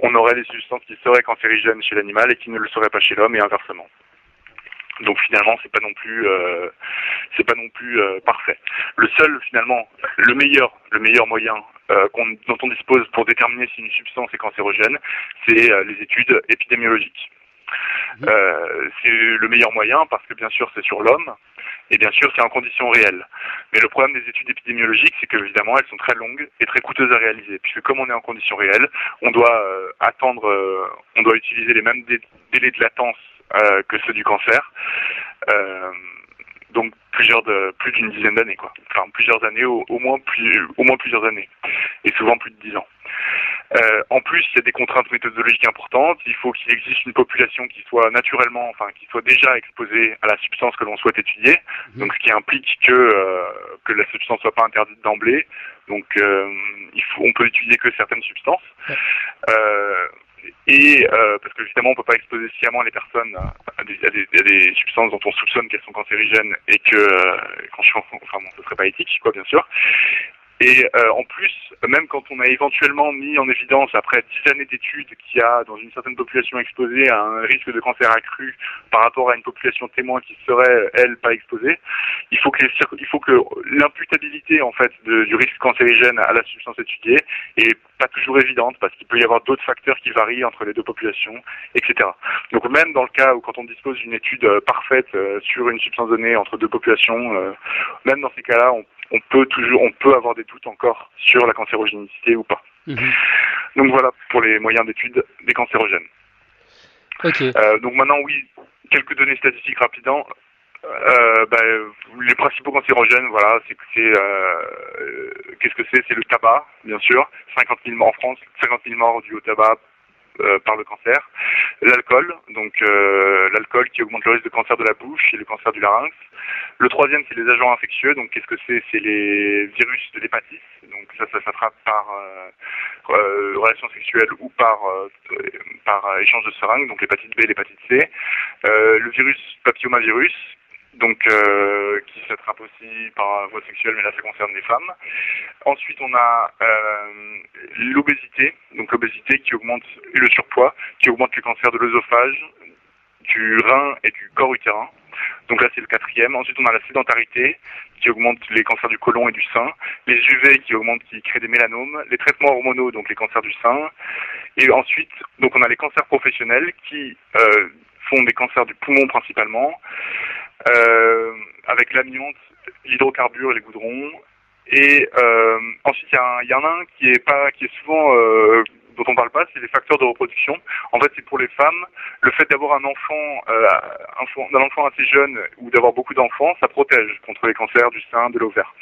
on aurait des substances qui seraient cancérigènes chez l'animal et qui ne le seraient pas chez l'homme et inversement. Donc finalement, c'est pas non plus, euh, pas non plus euh, parfait. Le seul finalement, le meilleur, le meilleur moyen euh, dont on dispose pour déterminer si une substance est cancérogène, c'est les études épidémiologiques. Mmh. c'est le meilleur moyen parce que bien sûr c'est sur l'homme, et bien sûr, c'est en conditions réelles. Mais le problème des études épidémiologiques, c'est qu'évidemment, elles sont très longues et très coûteuses à réaliser. Puisque comme on est en conditions réelles, on doit euh, attendre, euh, on doit utiliser les mêmes délais de latence euh, que ceux du cancer. donc plusieurs plus d'une dizaine d'années, quoi. Enfin, plusieurs années, au, moins au moins plusieurs années. Et souvent plus de dix ans. Euh, en plus, il y a des contraintes méthodologiques importantes. Il faut qu'il existe une population qui soit naturellement, enfin, qui soit déjà exposée à la substance que l'on souhaite étudier. Mhm. Donc, ce qui implique que euh, que la substance soit pas interdite d'emblée. Donc, euh, il faut, on peut étudier que certaines substances. et parce que évidemment, on peut pas exposer sciemment les personnes à des, à des, à des substances dont on soupçonne qu'elles sont cancérigènes et que, enfin, bon, ce serait pas éthique, quoi, bien sûr. Et euh, en plus, même quand on a éventuellement mis en évidence, après dix années d'études, qu'il y a dans une certaine population exposée un risque de cancer accru par rapport à une population témoin qui serait, elle, pas exposée, il faut que, il faut que l'imputabilité en fait du risque cancérigène à la substance étudiée est pas toujours évidente parce qu'il peut y avoir d'autres facteurs qui varient entre les deux populations, etc. Donc même dans le cas où quand on dispose d'une étude euh, parfaite euh, sur une substance donnée entre deux populations, même dans ces cas-là, on on peut toujours, on peut avoir des doutes encore sur la cancérogénicité ou pas. Mhm. Donc voilà pour les moyens d'étude des cancérogènes. Euh, donc maintenant, oui, quelques données statistiques rapidement. Euh, bah, les principaux cancérogènes, voilà, c'est euh, qu'est-ce que c'est? C'est le tabac, bien sûr, 50 000 morts en France, 50 000 morts dus au tabac par le cancer. L'alcool, donc euh, l'alcool qui augmente le risque de cancer de la bouche et le cancer du larynx. Le troisième, c'est les agents infectieux. Donc qu'est-ce que c'est? C'est les virus de l'hépatite. Donc ça, ça s'attrape par euh, relation sexuelle ou par par échange de seringues. Donc l'hépatite B, l'hépatite C. le virus papillomavirus donc euh, qui s'attrape aussi par voie sexuelle, mais là ça concerne les femmes. Ensuite, on a euh, l'obésité, donc l'obésité qui augmente le surpoids, qui augmente le cancer de l'œsophage, du rein et du corps utérin. Donc là, c'est le quatrième. Ensuite, on a la sédentarité qui augmente les cancers du côlon et du sein, les UV qui augmentent, qui créent des mélanomes, les traitements hormonaux, donc les cancers du sein. Et ensuite, donc on a les cancers professionnels qui euh, font des cancers du poumon principalement, avec l'amiante, l'hydrocarbure et les goudrons. Et euh, ensuite, il y, y, en a un qui est pas, qui est souvent euh, dont on parle pas, c'est les facteurs de reproduction. En fait, c'est pour les femmes, le fait d'avoir un enfant, euh, un enfant assez jeune ou d'avoir beaucoup d'enfants, ça protège contre les cancers du sein, de l'ovaire.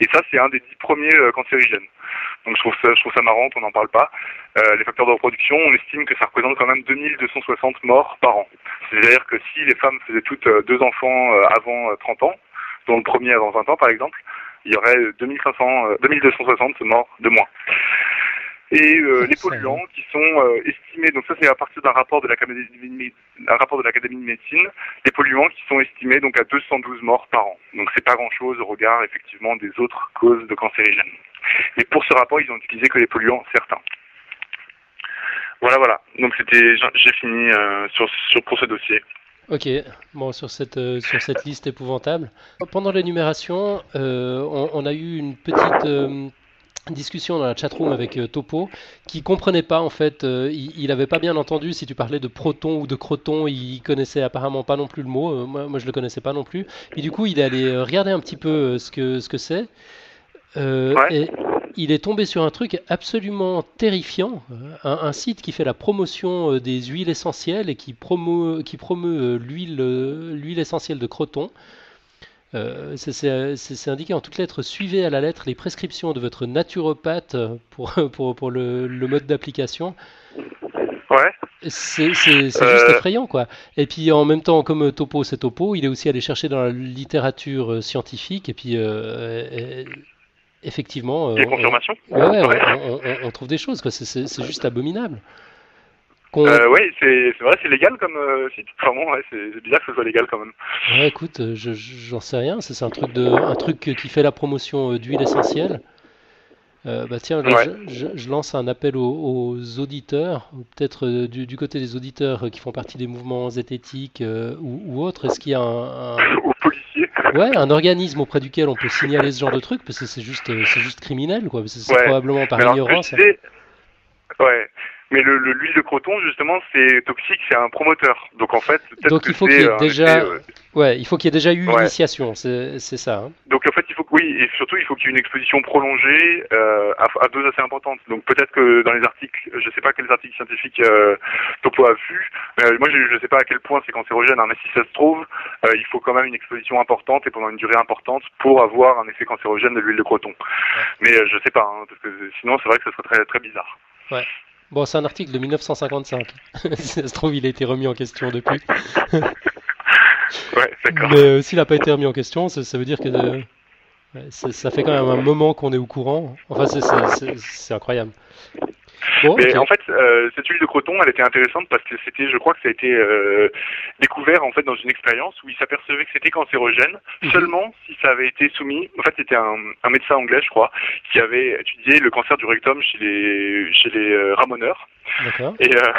Et ça, c'est un des dix premiers euh, cancérigènes. Donc je trouve ça, marrant qu'on n'en parle pas. Euh, les facteurs de reproduction, on estime que ça représente quand même 2260 morts par an. C'est-à-dire que si les femmes faisaient toutes euh, deux enfants avant 30 ans, dont le premier avant 20 ans par exemple, il y aurait 2500, 2260 morts de moins et euh, les polluants qui sont euh, estimés, donc ça c'est à partir d'un rapport de l'Académie de de médecine, les polluants qui sont estimés donc à 212 morts par an. Donc c'est pas grand chose au regard effectivement des autres causes de cancérigènes. Mais pour ce rapport, ils ont utilisé que les polluants certains. Voilà, voilà. Donc c'était, j'ai fini sur, sur, pour ce dossier. Ok, bon, sur cette, sur cette liste épouvantable. Pendant l'énumération, on, on, a eu une petite discussion dans la chatroom avec euh, Topo qui comprenait pas en fait, euh, il, avait pas bien entendu si tu parlais de proton ou de croton, il connaissait apparemment pas non plus le mot, euh, moi, moi, je le connaissais pas non plus. Et du coup il est allé regarder un petit peu ce que ce que c'est. Et il est tombé sur un truc absolument terrifiant, un, site qui fait la promotion des huiles essentielles et qui promeut, qui promeut l'huile, l'huile essentielle de croton. Euh, c'est indiqué en toutes lettres, suivez à la lettre les prescriptions de votre naturopathe pour, pour, pour le, le mode d'application. Ouais. C'est juste euh. effrayant, quoi. Et puis en même temps, comme Topo, c'est Topo, il est aussi allé chercher dans la littérature euh, scientifique, et puis effectivement. Des confirmations Ouais, on, on, trouve des choses, quoi. C'est juste abominable. Euh, oui, c'est vrai, c'est légal comme euh, site. Vraiment, ouais, c'est bizarre que ce soit légal quand même. Ouais, écoute, euh, je j'en sais rien. C'est un truc de, un truc qui fait la promotion d'huile essentielle. bah tiens, je, je, lance un appel aux, auditeurs, peut-être du, du, côté des auditeurs qui font partie des mouvements zététiques ou, ou autres. Est-ce qu'il y a un. Ouais, un organisme auprès duquel on peut signaler ce genre de truc parce que c'est juste, c'est juste criminel, quoi. C'est probablement par ignorance. Ouais. Mais le, l'huile de croton, justement, c'est toxique, c'est un promoteur. Donc en fait, donc il faut qu'il y ait déjà, euh, ouais, il faut qu'il y ait déjà eu une initiation, c'est, c'est ça. Hein. Donc en fait, il faut oui, et surtout il faut qu'il y ait une exposition prolongée euh, à, à, doses assez importantes. Donc peut-être que dans les articles, je sais pas quels articles scientifiques euh, Topo a vu, mais euh, moi je, je sais pas à quel point c'est cancérogène, hein, mais si ça se trouve, euh, il faut quand même une exposition importante et pendant une durée importante pour avoir un effet cancérogène de l'huile de croton. Mais je sais pas, hein, parce que sinon c'est vrai que ce serait très très bizarre. Ouais. Bon, c'est un article de 1955. ça se trouve, il a été remis en question depuis. ouais, d'accord. Mais euh, s'il n'a pas été remis en question, ça, veut dire que euh, ça fait quand même un moment qu'on est au courant. Enfin, c'est incroyable mais en fait, euh, cette huile de croton, elle était intéressante parce que c'était, je crois que ça a été euh, découvert en fait dans une expérience où il s'apercevait que c'était cancérogène mhm. seulement si ça avait été soumis. En fait, c'était un, un, médecin anglais, je crois, qui avait étudié le cancer du rectum chez les chez les euh, ramoneurs. Et euh,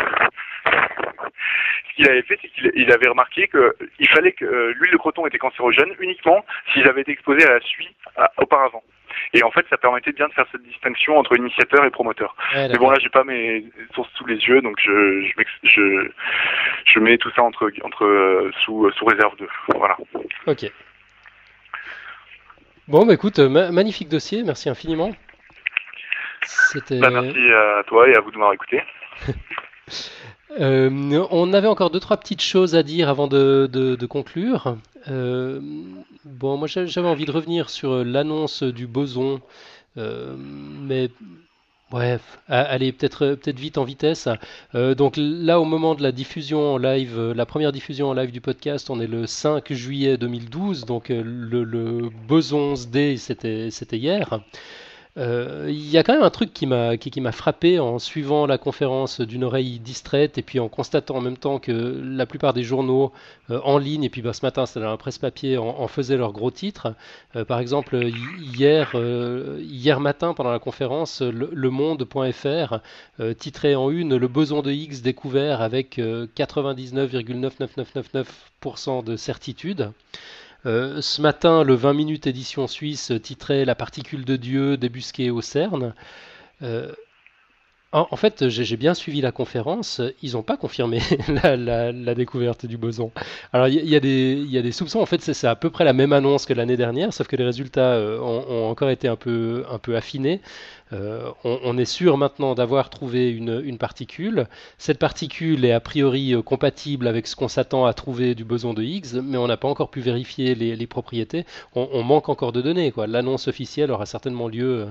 ce qu'il avait fait, c'est qu'il avait remarqué qu'il fallait que euh, l'huile de croton était cancérogène uniquement s'ils avaient été exposés à la suie auparavant. Et en fait, ça permettait bien de faire cette distinction entre initiateur et promoteur. Mais bon, là, j'ai pas mes sources sous les yeux, donc je, je, je, je mets tout ça entre, entre euh, sous, sous réserve de. Voilà. Ok. Bon, bah écoute, magnifique dossier, merci infiniment. Bah, merci à toi et à vous de m'avoir écouté. Euh, on avait encore deux trois petites choses à dire avant de, conclure. Euh, bon, j'avais envie de revenir sur l'annonce du boson, euh, mais bref, allez peut-être vite en vitesse. donc là, au moment de la diffusion en live, la première diffusion en live du podcast, on est le 5 juillet 2012, donc le, boson D, c'était c'était hier. Euh, il y a quand même un truc qui m'a qui, frappé en suivant la conférence d'une oreille distraite et puis en constatant en même temps que la plupart des journaux euh, en ligne et puis bah, ce matin c'était dans la presse papier en, faisaient leurs gros titres. Euh, par exemple hier hier matin pendant la conférence le, Monde.fr titrait en une le boson de Higgs découvert avec 99,99999% de certitude. Euh, ce matin, le 20 minutes édition suisse titrait La particule de Dieu débusquée au CERN. Euh, en, fait, j'ai bien suivi la conférence. Ils n'ont pas confirmé la, découverte du boson. Alors, il y, a des soupçons. En fait, c'est à peu près la même annonce que l'année dernière, sauf que les résultats euh, ont, encore été un peu, affinés. Euh, on, est sûr maintenant d'avoir trouvé une, particule. Cette particule est a priori euh, compatible avec ce qu'on s'attend à trouver du boson de Higgs, mais on n'a pas encore pu vérifier les, propriétés. On, manque encore de données. L'annonce officielle aura certainement lieu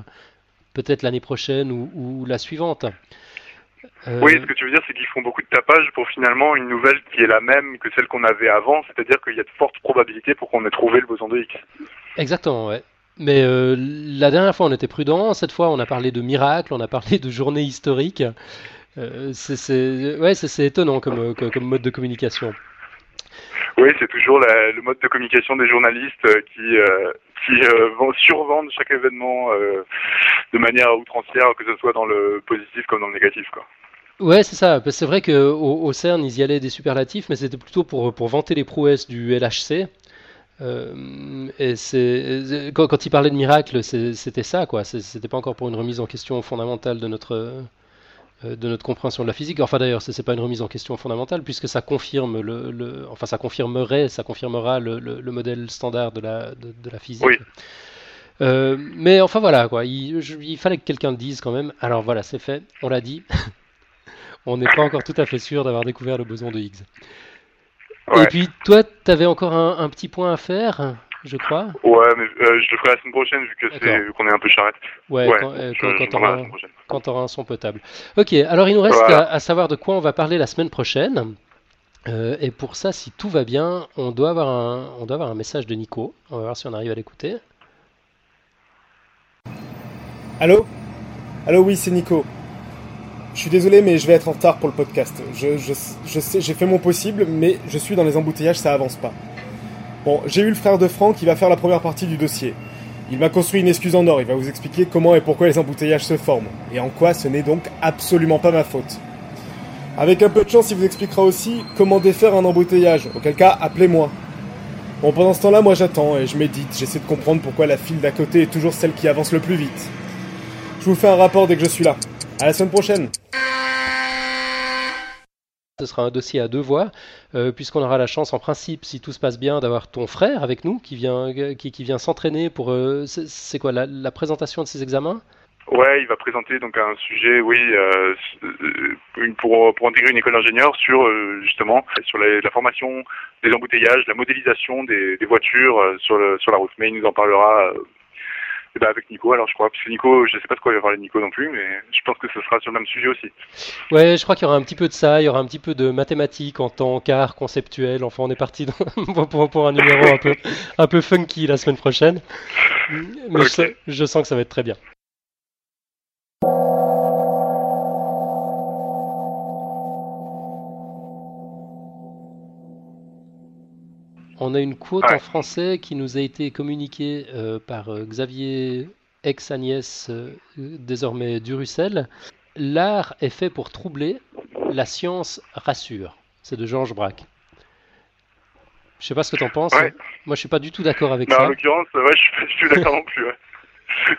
peut-être l'année prochaine ou, la suivante. Euh, oui, ce que tu veux dire, c'est qu'ils font beaucoup de tapage pour finalement une nouvelle qui est la même que celle qu'on avait avant, c'est-à-dire qu'il y a de fortes probabilités pour qu'on ait trouvé le boson de Higgs. Exactement, ouais. Mais euh, la dernière fois, on était prudent. Cette fois, on a parlé de miracle, on a parlé de journée historique. Euh, c'est ouais, étonnant comme, comme, mode de communication. Oui, c'est toujours le mode de communication des journalistes qui, qui euh, survendent chaque événement euh, de manière outrancière, que ce soit dans le positif comme dans le négatif. Quoi. Ouais, c'est ça. C'est vrai qu'au au CERN, ils y allaient des superlatifs, mais c'était plutôt pour, pour vanter les prouesses du LHC. Euh, et c'est quand, quand, il parlait de miracle, c'était ça, quoi. C'était pas encore pour une remise en question fondamentale de notre de notre compréhension de la physique. Enfin d'ailleurs, ce n'est pas une remise en question fondamentale puisque ça confirme le, le enfin ça confirmerait, ça confirmera le, le, modèle standard de la de, de la physique. Oui. Euh, mais enfin voilà quoi, il, il fallait que quelqu'un le dise quand même. Alors voilà, c'est fait, on l'a dit. on n'est pas encore tout à fait sûr d'avoir découvert le boson de Higgs. Et puis, toi, tu avais encore un, petit point à faire, je crois. Ouais, mais euh, je le ferai la semaine prochaine vu que c'est qu'on est un peu charrette. Ouais, quand, euh, quand, tu auras un son potable. Ok, alors il nous reste à, savoir de quoi on va parler la semaine prochaine. Euh, et pour ça, si tout va bien, on doit, avoir un, on doit avoir un message de Nico. On va voir si on arrive à l'écouter. Allô? Allô, oui, c'est Nico. Je suis désolé, mais je vais être en retard pour le podcast. Je, je, sais, j'ai fait mon possible, mais je suis dans les embouteillages, ça avance pas. Bon, j'ai eu le frère de Franck qui va faire la première partie du dossier. Il m'a construit une excuse en or, il va vous expliquer comment et pourquoi les embouteillages se forment, et en quoi ce n'est donc absolument pas ma faute. Avec un peu de chance, il vous expliquera aussi comment défaire un embouteillage, auquel cas, appelez-moi. Bon, pendant ce temps-là, moi j'attends et je médite, j'essaie de comprendre pourquoi la file d'à côté est toujours celle qui avance le plus vite. Je vous fais un rapport dès que je suis là. À la semaine prochaine ce sera un dossier à deux voix, euh, puisqu'on aura la chance, en principe, si tout se passe bien, d'avoir ton frère avec nous, qui vient, qui, qui vient s'entraîner pour. Euh, c'est quoi la, présentation de ses examens? Ouais, il va présenter donc un sujet, oui, euh, pour, pour intégrer une école d'ingénieur sur justement sur la formation des embouteillages, la modélisation des, des voitures sur, le, sur la route. Mais il nous en parlera et bah avec Nico, alors je crois, parce que Nico, je sais pas de quoi il va parler de Nico non plus, mais je pense que ce sera sur le même sujet aussi. Ouais, je crois qu'il y aura un petit peu de ça, il y aura un petit peu de mathématiques en tant qu'art conceptuel. Enfin, on est parti pour, pour, un numéro un peu, un peu funky la semaine prochaine. Mais je sens que ça va être très bien. On a une quote en français qui nous a été communiquée euh, par euh, Xavier ex-Agnès, euh, désormais Durussel. L'art est fait pour troubler, la science rassure. C'est de Georges Braque. Je sais pas ce que tu en penses. Moi, je suis pas du tout d'accord avec ça. En l'occurrence, ouais, je, suis d'accord non plus.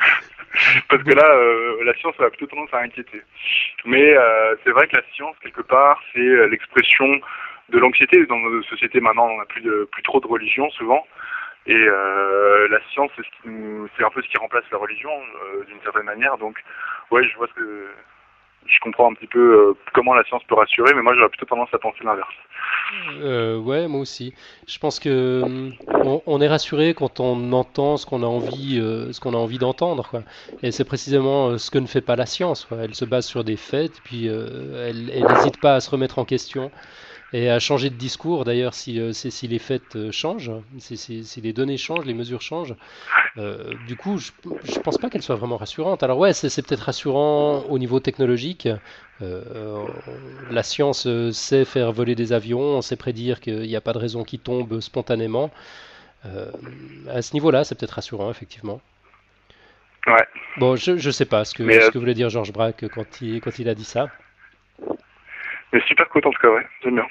Parce que là, la science a plutôt tendance à inquiéter. Mais c'est vrai que la science, quelque part, c'est l'expression de l'anxiété. Dans nos sociétés maintenant, on n'a plus, de, plus trop de religion souvent. Et euh, la science, c'est un peu ce qui remplace la religion euh, d'une certaine manière. Donc, ouais, je vois que je comprends un petit peu euh, comment la science peut rassurer, mais moi j'aurais plutôt tendance à penser l'inverse. Ouais, moi aussi. Je pense que on, est rassuré quand on entend ce qu'on a envie, ce qu'on a envie d'entendre. Et c'est précisément ce que ne fait pas la science. Quoi. Elle se base sur des faits, puis elle n'hésite pas à se remettre en question et à changer de discours d'ailleurs si, euh, si les faits euh, changent, si, si, les données changent, les mesures changent. Euh, du coup, je ne pense pas qu'elle soit vraiment rassurante. Alors ouais, c'est peut-être rassurant au niveau technologique. la science sait faire voler des avions, on sait prédire qu'il n'y a pas de raison qu'ils tombent spontanément. à ce niveau-là, c'est peut-être rassurant, effectivement. Ouais. Bon, je ne sais pas ce que, ce que voulait dire Georges Braque quand il, quand il a dit ça. Mais super cool en tout cas, ouais, j'aime bien.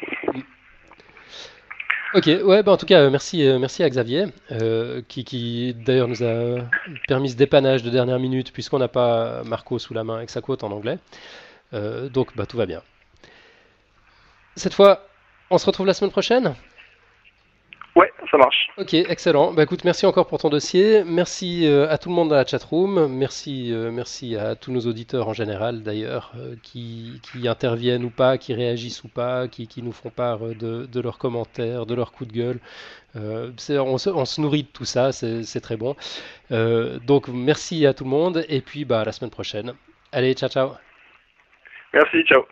Ok, ouais, bah en tout cas, euh, merci, euh, merci à Xavier, euh, qui, d'ailleurs nous a permis ce dépannage de dernière minute, puisqu'on n'a pas Marco sous la main avec sa quote en anglais. donc, bah, tout va bien. Cette fois, on se retrouve la semaine prochaine? Ça marche. Ok, excellent. Bah écoute, merci encore pour ton dossier. Merci euh, à tout le monde dans la chatroom. Merci, euh, merci à tous nos auditeurs en général d'ailleurs, euh, qui, qui, interviennent ou pas, qui réagissent ou pas, qui, qui nous font part de, de, leurs commentaires, de leurs coups de gueule. On se, on, se, nourrit de tout ça, c'est très bon. donc merci à tout le monde et puis bah, à la semaine prochaine. Allez, ciao ciao. Merci, ciao.